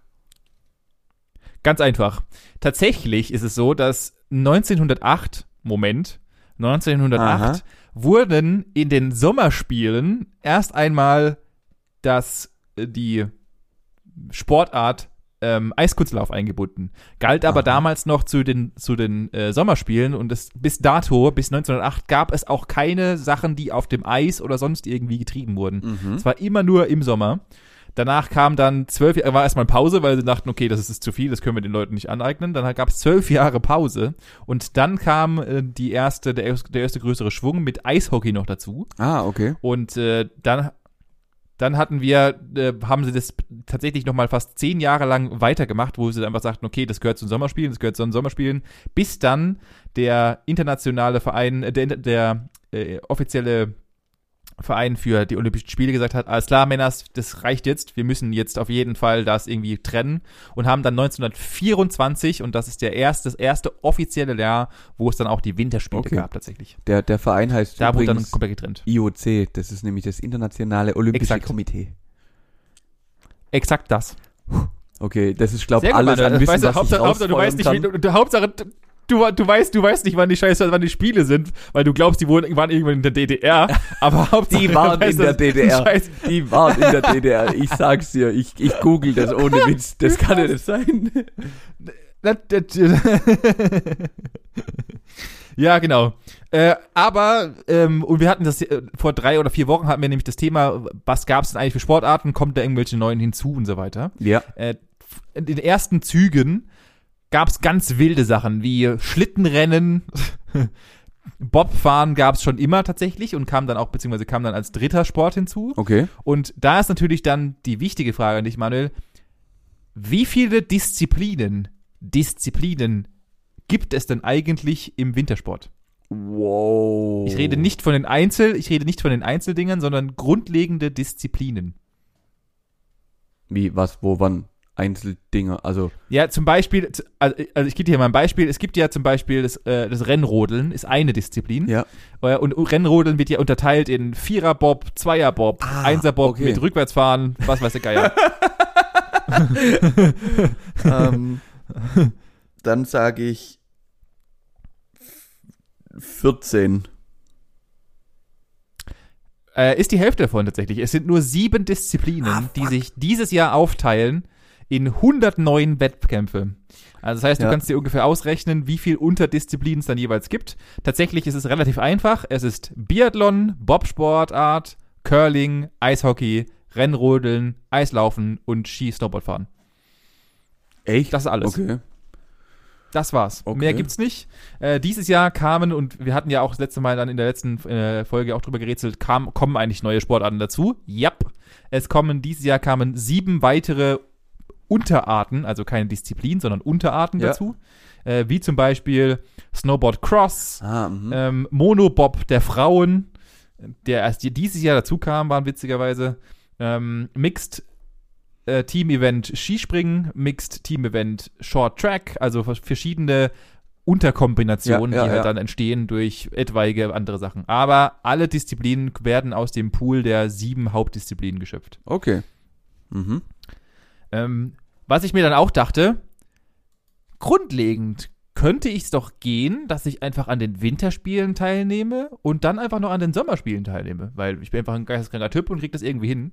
Ganz einfach. Tatsächlich ist es so, dass 1908, Moment, 1908 Aha. wurden in den Sommerspielen erst einmal das, äh, die Sportart ähm, Eiskunstlauf eingebunden. Galt aber Aha. damals noch zu den, zu den äh, Sommerspielen und es, bis dato, bis 1908, gab es auch keine Sachen, die auf dem Eis oder sonst irgendwie getrieben wurden. Mhm. Es war immer nur im Sommer. Danach kam dann zwölf Jahre, war erstmal Pause, weil sie dachten, okay, das ist zu viel, das können wir den Leuten nicht aneignen. Dann gab es zwölf Jahre Pause und dann kam äh, die erste, der, erste- der erste größere Schwung mit Eishockey noch dazu. Ah, okay. Und äh, dann, dann hatten wir, äh, haben sie das tatsächlich nochmal fast zehn Jahre lang weitergemacht, wo sie einfach sagten, okay, das gehört zu den Sommerspielen, das gehört zu den Sommerspielen, bis dann der internationale Verein, äh, der, der äh, offizielle Verein für die Olympischen Spiele gesagt hat, alles klar, Männers, das reicht jetzt, wir müssen jetzt auf jeden Fall das irgendwie trennen und haben dann 1924, und das ist der erste, das erste offizielle Jahr, wo es dann auch die Winterspiele Okay. gab tatsächlich. Der, der Verein heißt Da wurde dann übrigens komplett getrennt. IOC. Das ist nämlich das Internationale Olympische Exakt. Komitee. Exakt das. Okay, das ist, glaube ich, alles an Wissen, weißt was Hauptsache, ich Hauptsache, du weißt nicht, wie, rausfeuern du, du, Hauptsache, du, du weißt, du weißt nicht, wann die Scheiße, wann die Spiele sind, weil du glaubst, die wurden, waren irgendwann in der DDR, (laughs) aber Hauptsache, Die waren weißt, in der DDR. Scheiß, Die waren in der DDR. Ich sag's dir. Ich, ich google das ohne (laughs) Witz. Das kann ja nicht sein. (laughs) Ja, genau. Äh, aber, ähm, und wir hatten das äh, vor drei oder vier Wochen hatten wir nämlich das Thema, was gab es denn eigentlich für Sportarten, kommt da irgendwelche neuen hinzu und so weiter. Ja. Äh, in den ersten Zügen gab es ganz wilde Sachen wie Schlittenrennen, (laughs) Bobfahren gab es schon immer tatsächlich und kam dann auch, beziehungsweise kam dann als dritter Sport hinzu. Okay. Und da ist natürlich dann die wichtige Frage an dich, Manuel. Wie viele Disziplinen, Disziplinen gibt es denn eigentlich im Wintersport? Wow. Ich rede nicht von den Einzel, ich rede nicht von den Einzeldingern, sondern grundlegende Disziplinen. Wie, was, wo, wann? Einzeldinger. Also, Ja, zum Beispiel, also also ich gebe dir hier mal ein Beispiel. Es gibt ja zum Beispiel das, äh, das Rennrodeln, ist eine Disziplin. ja. Äh, Und Rennrodeln wird ja unterteilt in Viererbob, Zweierbob, Ah, Einserbob okay. mit Rückwärtsfahren, was weiß der Geier. (laughs) ähm, dann sage ich 14. äh, ist die Hälfte davon tatsächlich. Es sind nur sieben Disziplinen, Ah, die sich dieses Jahr aufteilen in 109 Wettkämpfe. Also das heißt, du Ja. kannst dir ungefähr ausrechnen, wie viel Unterdisziplinen es dann jeweils gibt. Tatsächlich ist es relativ einfach. Es ist Biathlon, Bobsportart, Curling, Eishockey, Rennrodeln, Eislaufen und Ski-Snowboard fahren. Echt? Das ist alles. Okay. Das war's. Okay. Mehr gibt's nicht. Äh, dieses Jahr kamen, und wir hatten ja auch das letzte Mal dann in der letzten äh, Folge auch drüber gerätselt, kam, kommen eigentlich neue Sportarten dazu. Yep. Es kommen, dieses Jahr kamen sieben weitere Unterarten, also keine Disziplin, sondern Unterarten Ja. dazu. Äh, wie zum Beispiel Snowboard Cross, Ah, mhm. ähm, Monobob der Frauen, der erst dieses Jahr dazu kam, waren witzigerweise. Ähm, Mixed äh, Team-Event Skispringen, Mixed Team-Event Short Track, also vers- verschiedene Unterkombinationen, Ja, ja, die halt ja. dann entstehen durch etwaige andere Sachen. Aber alle Disziplinen werden aus dem Pool der sieben Hauptdisziplinen geschöpft. Okay. Mhm. Ähm, was ich mir dann auch dachte, grundlegend könnte ich es doch gehen, dass ich einfach an den Winterspielen teilnehme und dann einfach noch an den Sommerspielen teilnehme, weil ich bin einfach ein geisteskranker Typ und krieg das irgendwie hin.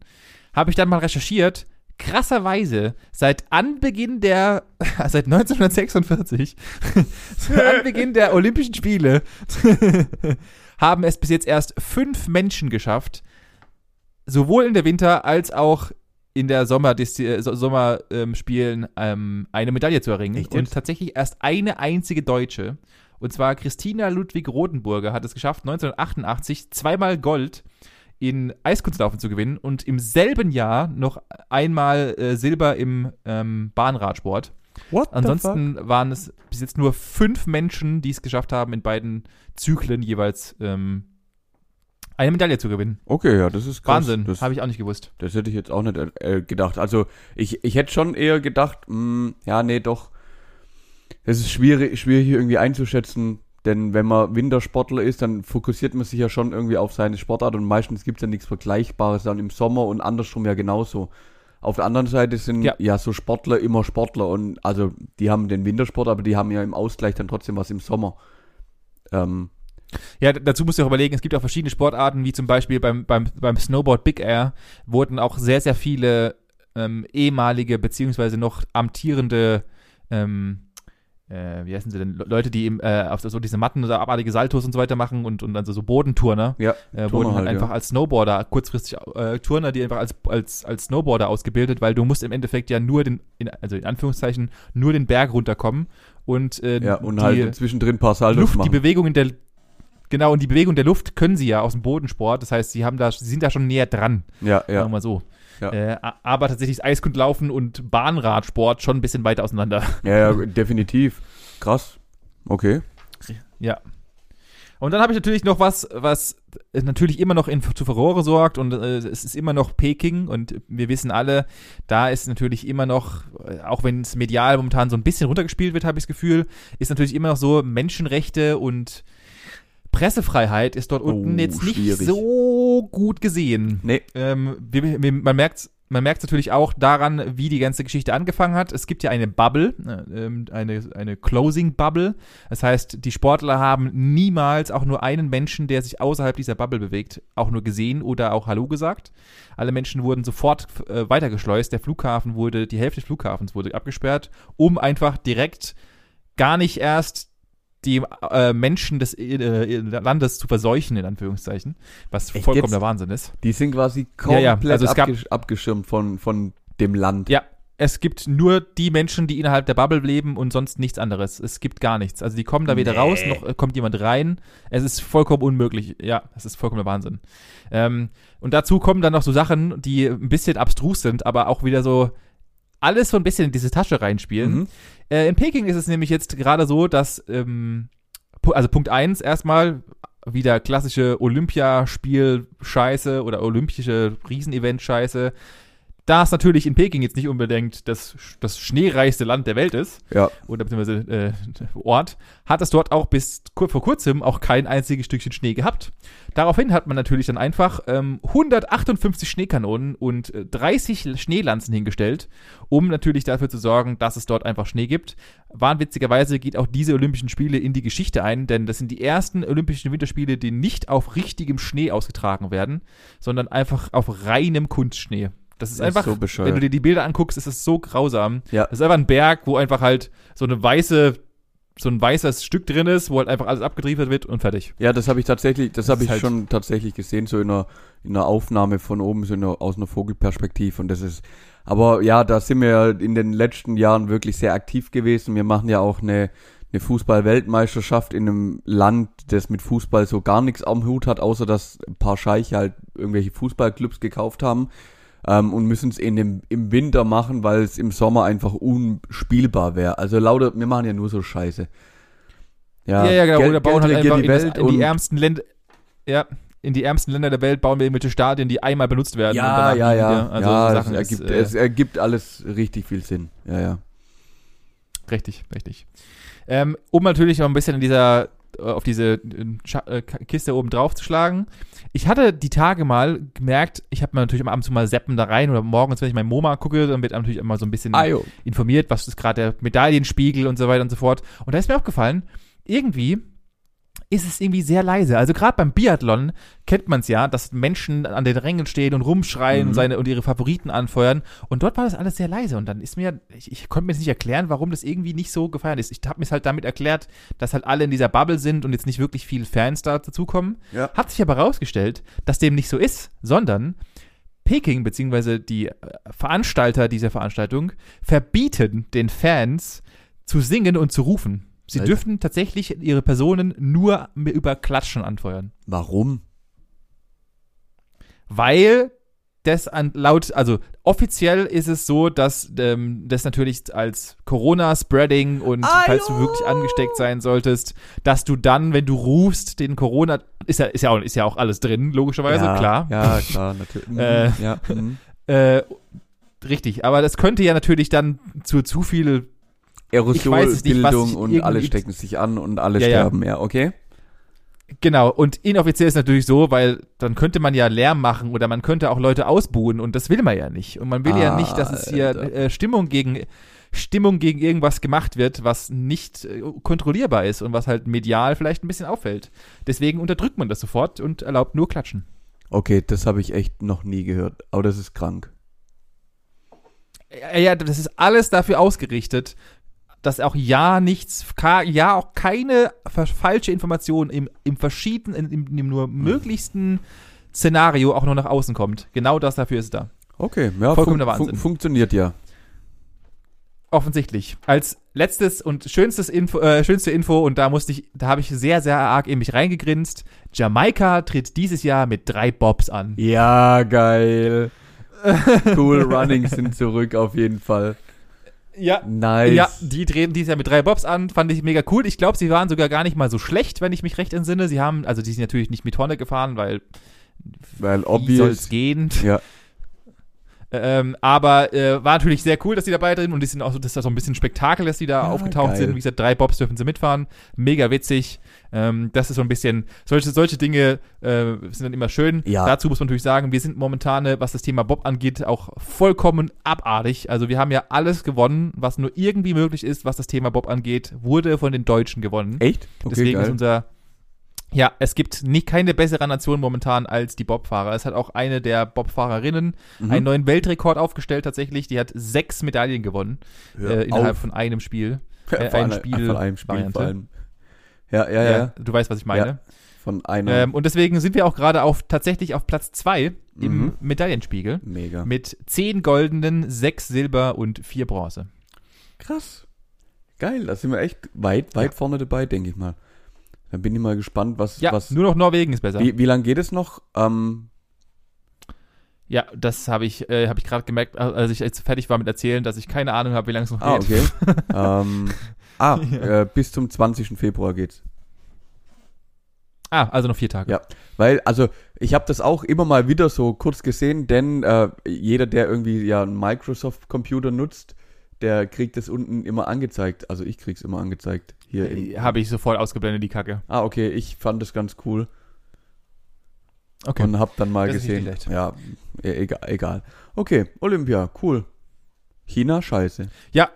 Habe ich dann mal recherchiert. Krasserweise, seit Anbeginn der, (laughs) seit 1946, (laughs) seit Anbeginn der Olympischen Spiele, (laughs) haben es bis jetzt erst fünf Menschen geschafft, sowohl in der Winter- als auch in der Sommerspielen äh, Sommer, ähm, eine Medaille zu erringen. Echt und tatsächlich erst eine einzige Deutsche. Und zwar Christina Ludwig Rodenburger hat es geschafft, 1988 zweimal Gold in Eiskunstlaufen zu gewinnen und im selben Jahr noch einmal äh, Silber im ähm, Bahnradsport. What Ansonsten waren es bis jetzt nur fünf Menschen, die es geschafft haben, in beiden Zyklen jeweils ähm, eine Medaille zu gewinnen. Okay, ja, das ist krass. Wahnsinn, Das, habe ich auch nicht gewusst. das hätte ich jetzt auch nicht äh, gedacht. Also ich, ich hätte schon eher gedacht, mh, ja, nee, doch. Es ist schwierig, schwierig hier irgendwie einzuschätzen, denn wenn man Wintersportler ist, dann fokussiert man sich ja schon irgendwie auf seine Sportart und meistens gibt es ja nichts Vergleichbares dann im Sommer und andersrum ja genauso. Auf der anderen Seite sind Ja. ja. so Sportler immer Sportler und also die haben den Wintersport, aber die haben ja im Ausgleich dann trotzdem was im Sommer. Ähm, Ja, dazu musst du auch überlegen, es gibt auch verschiedene Sportarten, wie zum Beispiel beim, beim, beim Snowboard Big Air wurden auch sehr, sehr viele ähm, ehemalige beziehungsweise noch amtierende ähm, äh, wie heißen sie denn, Le- Leute, die im, äh, auf so diese Matten oder abartige Saltos und so weiter machen und, und dann so, so Bodenturner, ja, äh, wurden halt einfach ja. als Snowboarder, kurzfristig äh, Turner, die einfach als, als, als Snowboarder ausgebildet, weil du musst im Endeffekt ja nur den, in, also in Anführungszeichen, nur den Berg runterkommen und, äh, ja, und die halt zwischendrin ein paar Saltos Luft, die machen. Bewegung in der Genau, und die Bewegung der Luft können sie ja aus dem Bodensport. Das heißt, sie haben da, sie sind da schon näher dran, Ja, sagen wir ja, mal so. Ja. Äh, aber tatsächlich ist Eiskundlaufen und Bahnradsport schon ein bisschen weiter auseinander. ja, ja, definitiv. Krass. Okay. Ja. Und dann habe ich natürlich noch was, was natürlich immer noch in, zu Furore sorgt und äh, es ist immer noch Peking und wir wissen alle, da ist natürlich immer noch, äh, auch wenn es medial momentan so ein bisschen runtergespielt wird, habe ich das Gefühl, ist natürlich immer noch so Menschenrechte und Pressefreiheit ist dort unten Oh, jetzt nicht schwierig. so gut gesehen. Nee, Ähm, wir, wir, man merkt man merkt natürlich auch daran, wie die ganze Geschichte angefangen hat. Es gibt ja eine Bubble, äh, ähm, eine, eine Closing Bubble. Das heißt, die Sportler haben niemals auch nur einen Menschen, der sich außerhalb dieser Bubble bewegt, auch nur gesehen oder auch Hallo gesagt. Alle Menschen wurden sofort äh, weitergeschleust. Der Flughafen wurde, die Hälfte des Flughafens wurde abgesperrt, um einfach direkt gar nicht erst die äh, Menschen des äh, Landes zu verseuchen, in Anführungszeichen, was Echt vollkommener jetzt? Wahnsinn ist. die sind quasi Ja, ja, komplett also es gab- abgesch abgeschirmt von, von dem Land. Ja, es gibt nur die Menschen, die innerhalb der Bubble leben und sonst nichts anderes. Es gibt gar nichts. Also die kommen da weder Nee. raus, noch äh, kommt jemand rein. Es ist vollkommen unmöglich. Ja, es ist vollkommener Wahnsinn. Ähm, und dazu kommen dann noch so Sachen, die ein bisschen abstrus sind, aber auch wieder so alles so ein bisschen in diese Tasche reinspielen. Mhm. Äh, in Peking ist es nämlich jetzt gerade so, dass, ähm, also Punkt eins erstmal wieder klassische Olympiaspiel-Scheiße oder olympische Riesenevent-Scheiße. Da es natürlich in Peking jetzt nicht unbedingt das, das schneereichste Land der Welt ist, Ja, oder beziehungsweise äh, Ort, hat es dort auch bis kur vor kurzem auch kein einziges Stückchen Schnee gehabt. Daraufhin hat man natürlich dann einfach ähm, 158 Schneekanonen und äh, 30 Schneelanzen hingestellt, um natürlich dafür zu sorgen, dass es dort einfach Schnee gibt. Wahnwitzigerweise geht auch diese Olympischen Spiele in die Geschichte ein, denn das sind die ersten Olympischen Winterspiele, die nicht auf richtigem Schnee ausgetragen werden, sondern einfach auf reinem Kunstschnee. Das ist Das ist einfach, so wenn du dir die Bilder anguckst, ist es so grausam. Ja. Das ist einfach ein Berg, wo einfach halt so eine weiße so ein weißes Stück drin ist, wo halt einfach alles abgetriefert wird und fertig. Ja, das habe ich tatsächlich, das, Das habe ich halt- schon tatsächlich gesehen, so in einer, in einer Aufnahme von oben, so in einer, aus einer Vogelperspektive und das ist, aber ja, da sind wir ja in den letzten Jahren wirklich sehr aktiv gewesen. Wir machen ja auch eine, eine Fußball-Weltmeisterschaft in einem Land, das mit Fußball so gar nichts am Hut hat, außer dass ein paar Scheiche halt irgendwelche Fußballclubs gekauft haben ähm, und müssen es in dem, im Winter machen, weil es im Sommer einfach unspielbar wäre. Also lauter, wir machen ja nur so Scheiße. Ja, ja, genau. Geld- Oder bauen Geld halt einfach die in, das, Welt in die und- ärmsten Länder. Ja, in die ärmsten Länder der Welt bauen wir irgendwelche Stadien, die einmal benutzt werden. Ja, ja, ja. Also ja, so es Sachen ist, ergibt, äh, es ergibt alles richtig viel Sinn. Ja, ja. Richtig, richtig. Ähm, um natürlich noch ein bisschen in dieser, auf diese äh, äh, Kiste oben drauf zu schlagen. Ich hatte die Tage mal gemerkt, ich habe mir natürlich immer ab und zu mal Seppen da rein oder morgens, wenn ich mein MoMA gucke, dann wird natürlich immer so ein bisschen Ajo. informiert, was ist gerade der Medaillenspiegel und so weiter und so fort. Und da ist mir aufgefallen, irgendwie ist es irgendwie sehr leise. Also gerade beim Biathlon kennt man es ja, dass Menschen an den Rängen stehen und rumschreien Mhm. und, seine, und ihre Favoriten anfeuern. Und dort war das alles sehr leise. Und dann ist mir, ich, ich konnte mir jetzt nicht erklären, warum das irgendwie nicht so gefeiert ist. Ich habe mir es halt damit erklärt, dass halt alle in dieser Bubble sind und jetzt nicht wirklich viele Fans da dazukommen. Ja. Hat sich aber herausgestellt, dass dem nicht so ist, sondern Peking bzw. die äh, Veranstalter dieser Veranstaltung verbieten den Fans zu singen und zu rufen. Sie Alter. dürfen tatsächlich ihre Personen nur über Klatschen anfeuern. Warum? Weil das an, laut, also offiziell ist es so, dass ähm, das natürlich als Corona-Spreading und Ajo! falls du wirklich angesteckt sein solltest, dass du dann, wenn du rufst, den Corona, ist ja, ist ja, auch, ist ja auch alles drin, logischerweise, ja, klar. Ja, klar, natürlich. Mhm, Äh, ja, mhm. Äh, richtig, aber das könnte ja natürlich dann zu zu viel Aerosolbildung ich und alle stecken sich an und alle Ja, ja. sterben, ja, okay? Genau, und inoffiziell ist natürlich so, weil dann könnte man ja Lärm machen oder man könnte auch Leute ausbuhen und das will man ja nicht. Und man will ja nicht, dass es hier äh, Stimmung gegen Stimmung gegen irgendwas gemacht wird, was nicht äh, kontrollierbar ist und was halt medial vielleicht ein bisschen auffällt. Deswegen unterdrückt man das sofort und erlaubt nur Klatschen. Okay, das habe ich echt noch nie gehört, aber das ist krank. Ja, ja, das ist alles dafür ausgerichtet, dass auch ja nichts, ja auch keine fa- falsche Information im, im verschiedenen, im, im nur möglichsten Szenario auch noch nach außen kommt. Genau das dafür ist es da. Okay, ja, Vollkommener fun Wahnsinn. fun funktioniert ja. Offensichtlich. Als letztes und schönstes Info, äh, schönste Info, und da musste ich, da habe ich sehr, sehr arg in mich reingegrinst. Jamaika tritt dieses Jahr mit drei Bobs an. Ja, geil. cool Runnings sind zurück auf jeden Fall. Ja. Nice. Ja, die treten dieses Jahr mit drei Bobs an, fand ich mega cool. Ich glaube, sie waren sogar gar nicht mal so schlecht, wenn ich mich recht entsinne. Sie haben, also die sind natürlich nicht mit Honda gefahren, weil Weil wie soll's obvious. gehen? Ja. Ähm, aber äh, war natürlich sehr cool, dass die dabei drin und die sind auch so, das ist so ein bisschen Spektakel, dass die da Ja, aufgetaucht geil. sind. Wie gesagt, drei Bobs dürfen sie mitfahren. Mega witzig. Ähm, das ist so ein bisschen, solche, solche Dinge äh, sind dann immer schön. Ja. Dazu muss man natürlich sagen, wir sind momentan, äh, was das Thema Bob angeht, auch vollkommen abartig. Also wir haben ja alles gewonnen, was nur irgendwie möglich ist, was das Thema Bob angeht, wurde von den Deutschen gewonnen. Echt? Okay, Deswegen ist geil. unser. Ja, es gibt nicht keine bessere Nation momentan als die Bobfahrer. Es hat auch eine der Bobfahrerinnen Mhm. einen neuen Weltrekord aufgestellt tatsächlich. Die hat sechs Medaillen gewonnen äh, innerhalb auf. von einem Spiel. Von äh, ein Spiel- einem Spiel vor allem. Ja, ja, ja. Du weißt, was ich meine. Ja, Von einer. Ähm, und deswegen sind wir auch gerade auf tatsächlich auf Platz zwei im Mhm. Medaillenspiegel Mega. mit zehn goldenen, sechs Silber und vier Bronze. Krass. Geil, da sind wir echt weit, weit vorne dabei, denke ich mal. Dann bin ich mal gespannt, was, Ja, was nur noch Norwegen ist besser. wie, wie lange geht es noch? Ähm, Ja, das habe ich, äh, habe ich gerade gemerkt, als ich jetzt fertig war mit erzählen, dass ich keine Ahnung habe, wie lange es noch ah, geht. okay. (laughs) ähm, ah, (laughs) äh, bis zum 20. Februar geht's. Ah, also noch vier Tage. Ja. Weil, also, ich habe das auch immer mal wieder so kurz gesehen, denn äh, jeder, der irgendwie ja einen Microsoft-Computer nutzt, der kriegt das unten immer angezeigt. Also ich krieg's immer angezeigt. Hier Äh, Habe ich sofort ausgeblendet, die Kacke. Ah, okay, ich fand das ganz cool Okay. und hab dann mal Das gesehen. Ja, e egal, egal. Okay, Olympia, cool. China, scheiße. Ja.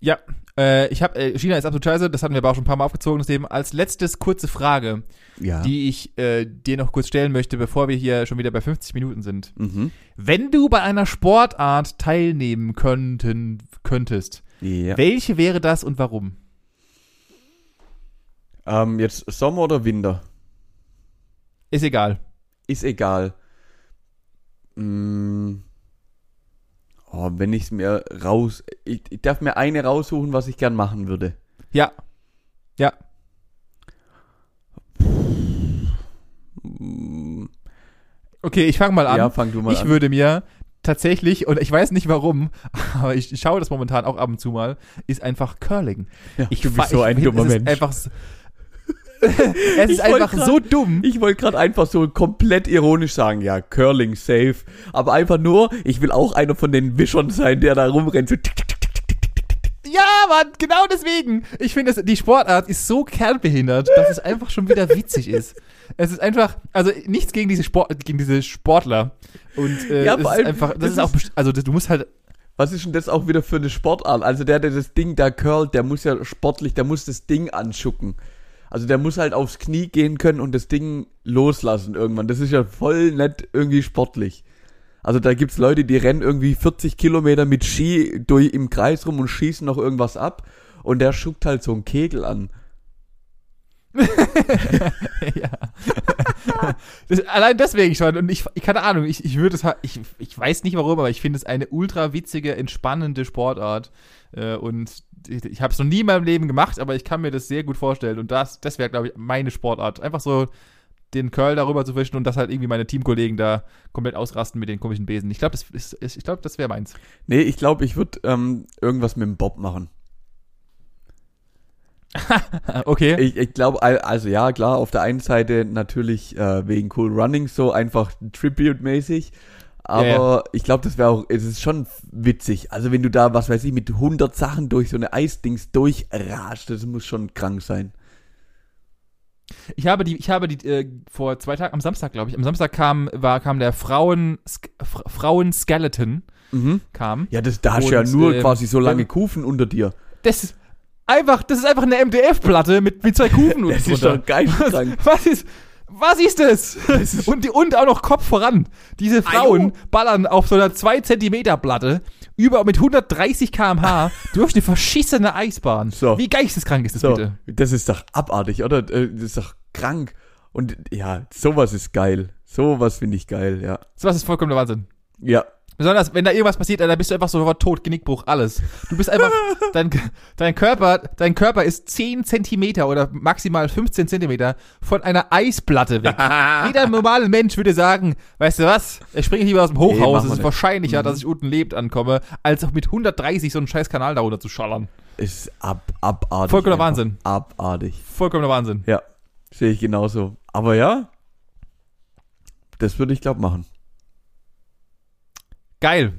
Ja. Äh, ich habe äh, China ist absolut scheiße, das hatten wir aber auch schon ein paar Mal aufgezogen. Deswegen als letztes kurze Frage, Ja. die ich äh, dir noch kurz stellen möchte, bevor wir hier schon wieder bei 50 Minuten sind. mhm. Wenn du bei einer Sportart teilnehmen könnten, könntest, Ja. welche wäre das und warum? Ähm, jetzt Sommer oder Winter? Ist egal. Ist egal. Mm. Oh, wenn ich es mir raus. Ich, ich darf mir eine raussuchen, was ich gern machen würde. Ja. Ja. Okay, ich fange mal an. Ja, fang du mal ich an. würde mir tatsächlich, und ich weiß nicht warum, (laughs) aber ich schaue das momentan auch ab und zu mal, ist einfach Curling. Ja, Ich du bist so ich ein find, dummer Mensch. Einfach, (laughs) es ist einfach grad, so dumm. Ich wollte gerade einfach so komplett ironisch sagen, ja, Curling safe. Aber einfach nur, ich will auch einer von den Wischern sein, der da rumrennt, so tick, tick, tick, ja, Mann, genau deswegen. Ich finde, die Sportart ist so kernbehindert, dass es einfach schon wieder witzig ist. Es ist einfach, also nichts gegen diese, Sport, gegen diese Sportler. Und äh, ja, es ist einfach, das, das ist auch, also du musst halt was ist denn das auch wieder für eine Sportart? Also der, der das Ding da curlt, der muss ja sportlich, der muss das Ding anschucken. Also der muss halt aufs Knie gehen können und das Ding loslassen irgendwann. Das ist ja voll nett irgendwie sportlich. Also da gibt's Leute, die rennen irgendwie 40 Kilometer mit Ski durch im Kreis rum und schießen noch irgendwas ab. Und der schuckt halt so einen Kegel an. (laughs) ja. das, allein deswegen schon. Und ich, ich keine Ahnung, ich, ich würde es halt, ich, ich weiß nicht warum, aber ich finde es eine ultra witzige, entspannende Sportart. Äh, und ich, ich habe es noch nie in meinem Leben gemacht, aber ich kann mir das sehr gut vorstellen. Und das, das wäre, glaube ich, meine Sportart. Einfach so den Curl darüber zu fischen und dass halt irgendwie meine Teamkollegen da komplett ausrasten mit den komischen Besen. Ich glaube, das, ist, ist- ich glaub, das wäre meins. Nee, ich glaube, ich würde ähm, irgendwas mit dem Bob machen. (laughs) Okay. Ich, ich glaube, also ja, klar, auf der einen Seite natürlich äh, wegen Cool Running so einfach Tribute-mäßig. Aber Ja, ich glaube, das wäre auch, es ist schon witzig. Also wenn du da, was weiß ich, mit 100 Sachen durch so eine Eisdings durchrascht, das muss schon krank sein. Ich habe die, ich habe die äh, vor zwei Tagen, am Samstag, glaube ich, am Samstag kam, war, kam der Frauen, Sk Fra- Frauen-Skeleton, Mhm. kam. Ja, das, da hast du ja nur ähm, quasi so lange ja. Kufen unter dir. Das ist einfach, das ist einfach eine MDF-Platte mit, mit zwei Kufen (laughs) Das unten ist doch geisteskrank. Was ist, was ist das? (laughs) und, die, und auch noch Kopf voran. Diese Frauen ballern auf so einer 2 Zentimeter Platte über mit 130 km/h durch eine verschissene Eisbahn. So. Wie geisteskrank ist das So, bitte? das ist doch abartig, oder? Äh, Das ist doch krank. Und ja, sowas ist geil. Sowas finde ich geil, ja. Sowas ist vollkommen der Wahnsinn. Ja, Besonders, wenn da irgendwas passiert, dann bist du einfach sofort tot, Genickbruch, alles. Du bist einfach, (laughs) dein, dein Körper, dein Körper ist 10 Zentimeter oder maximal 15 Zentimeter von einer Eisplatte weg. (laughs) Jeder normale Mensch würde sagen, weißt du was, ich springe lieber aus dem Hochhaus, es ist nicht. wahrscheinlicher, Mhm. dass ich unten lebt ankomme, als auch mit 130 so einen scheiß Kanal da runter zu schallern. ist ab, abartig. Vollkommener. Wahnsinn. Abartig. Vollkommener Wahnsinn. Ja, sehe ich genauso. Aber ja, das würde ich glaube machen. Geil.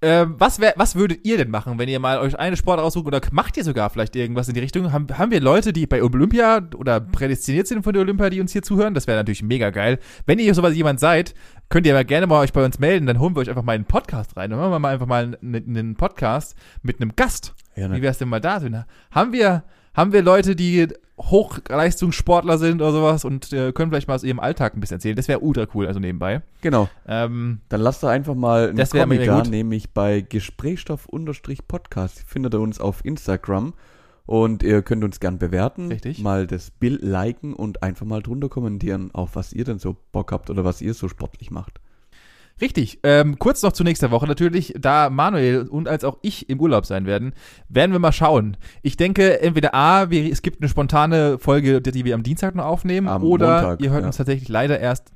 Ähm, was, wär, was würdet ihr denn machen, wenn ihr mal euch eine Sport raussucht oder macht ihr sogar vielleicht irgendwas in die Richtung? Haben, haben wir Leute, die bei Olympia oder prädestiniert sind von der Olympia, die uns hier zuhören? Das wäre natürlich mega geil. Wenn ihr sowas jemand seid, könnt ihr aber gerne mal euch bei uns melden, dann holen wir euch einfach mal einen Podcast rein. Dann machen wir mal einfach mal einen, einen Podcast mit einem Gast. Ja, Wie wär's denn mal da? Haben wir, haben wir Leute, die Hochleistungssportler sind oder sowas und äh, können vielleicht mal aus ihrem Alltag ein bisschen erzählen? Das wäre ultra cool, also nebenbei. Genau. Ähm, Dann lasst doch einfach mal einen mir da, nämlich bei Gesprächsstoff-Podcast. Findet ihr uns auf Instagram und ihr könnt uns gern bewerten. Richtig. Mal das Bild liken und einfach mal drunter kommentieren, auf was ihr denn so Bock habt oder was ihr so sportlich macht. Richtig. Ähm, kurz noch zu nächster Woche natürlich, da Manuel und als auch ich im Urlaub sein werden, werden wir mal schauen. Ich denke, entweder A, wir, es gibt eine spontane Folge, die wir am Dienstag noch aufnehmen, Am oder Montag, ihr hört ja. uns tatsächlich leider erst,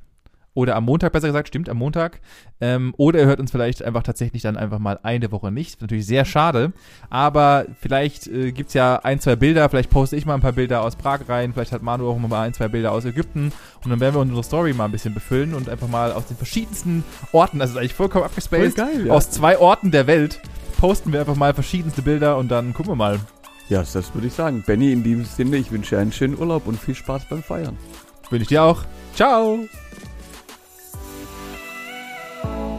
oder am Montag besser gesagt, stimmt, am Montag. Ähm, oder ihr hört uns vielleicht einfach tatsächlich dann einfach mal eine Woche nicht. Natürlich sehr schade, aber vielleicht äh, gibt's ja ein, zwei Bilder, vielleicht poste ich mal ein paar Bilder aus Prag rein, vielleicht hat Manu auch mal ein, zwei Bilder aus Ägypten und dann werden wir unsere Story mal ein bisschen befüllen und einfach mal aus den verschiedensten Orten, das ist eigentlich vollkommen abgespaced, geil, aus zwei Orten der Welt posten wir einfach mal verschiedenste Bilder und dann gucken wir mal. Ja, das würde ich sagen. Benny, in diesem Sinne, ich wünsche dir einen schönen Urlaub und viel Spaß beim Feiern. Wünsche ich dir auch. Ciao! Bye.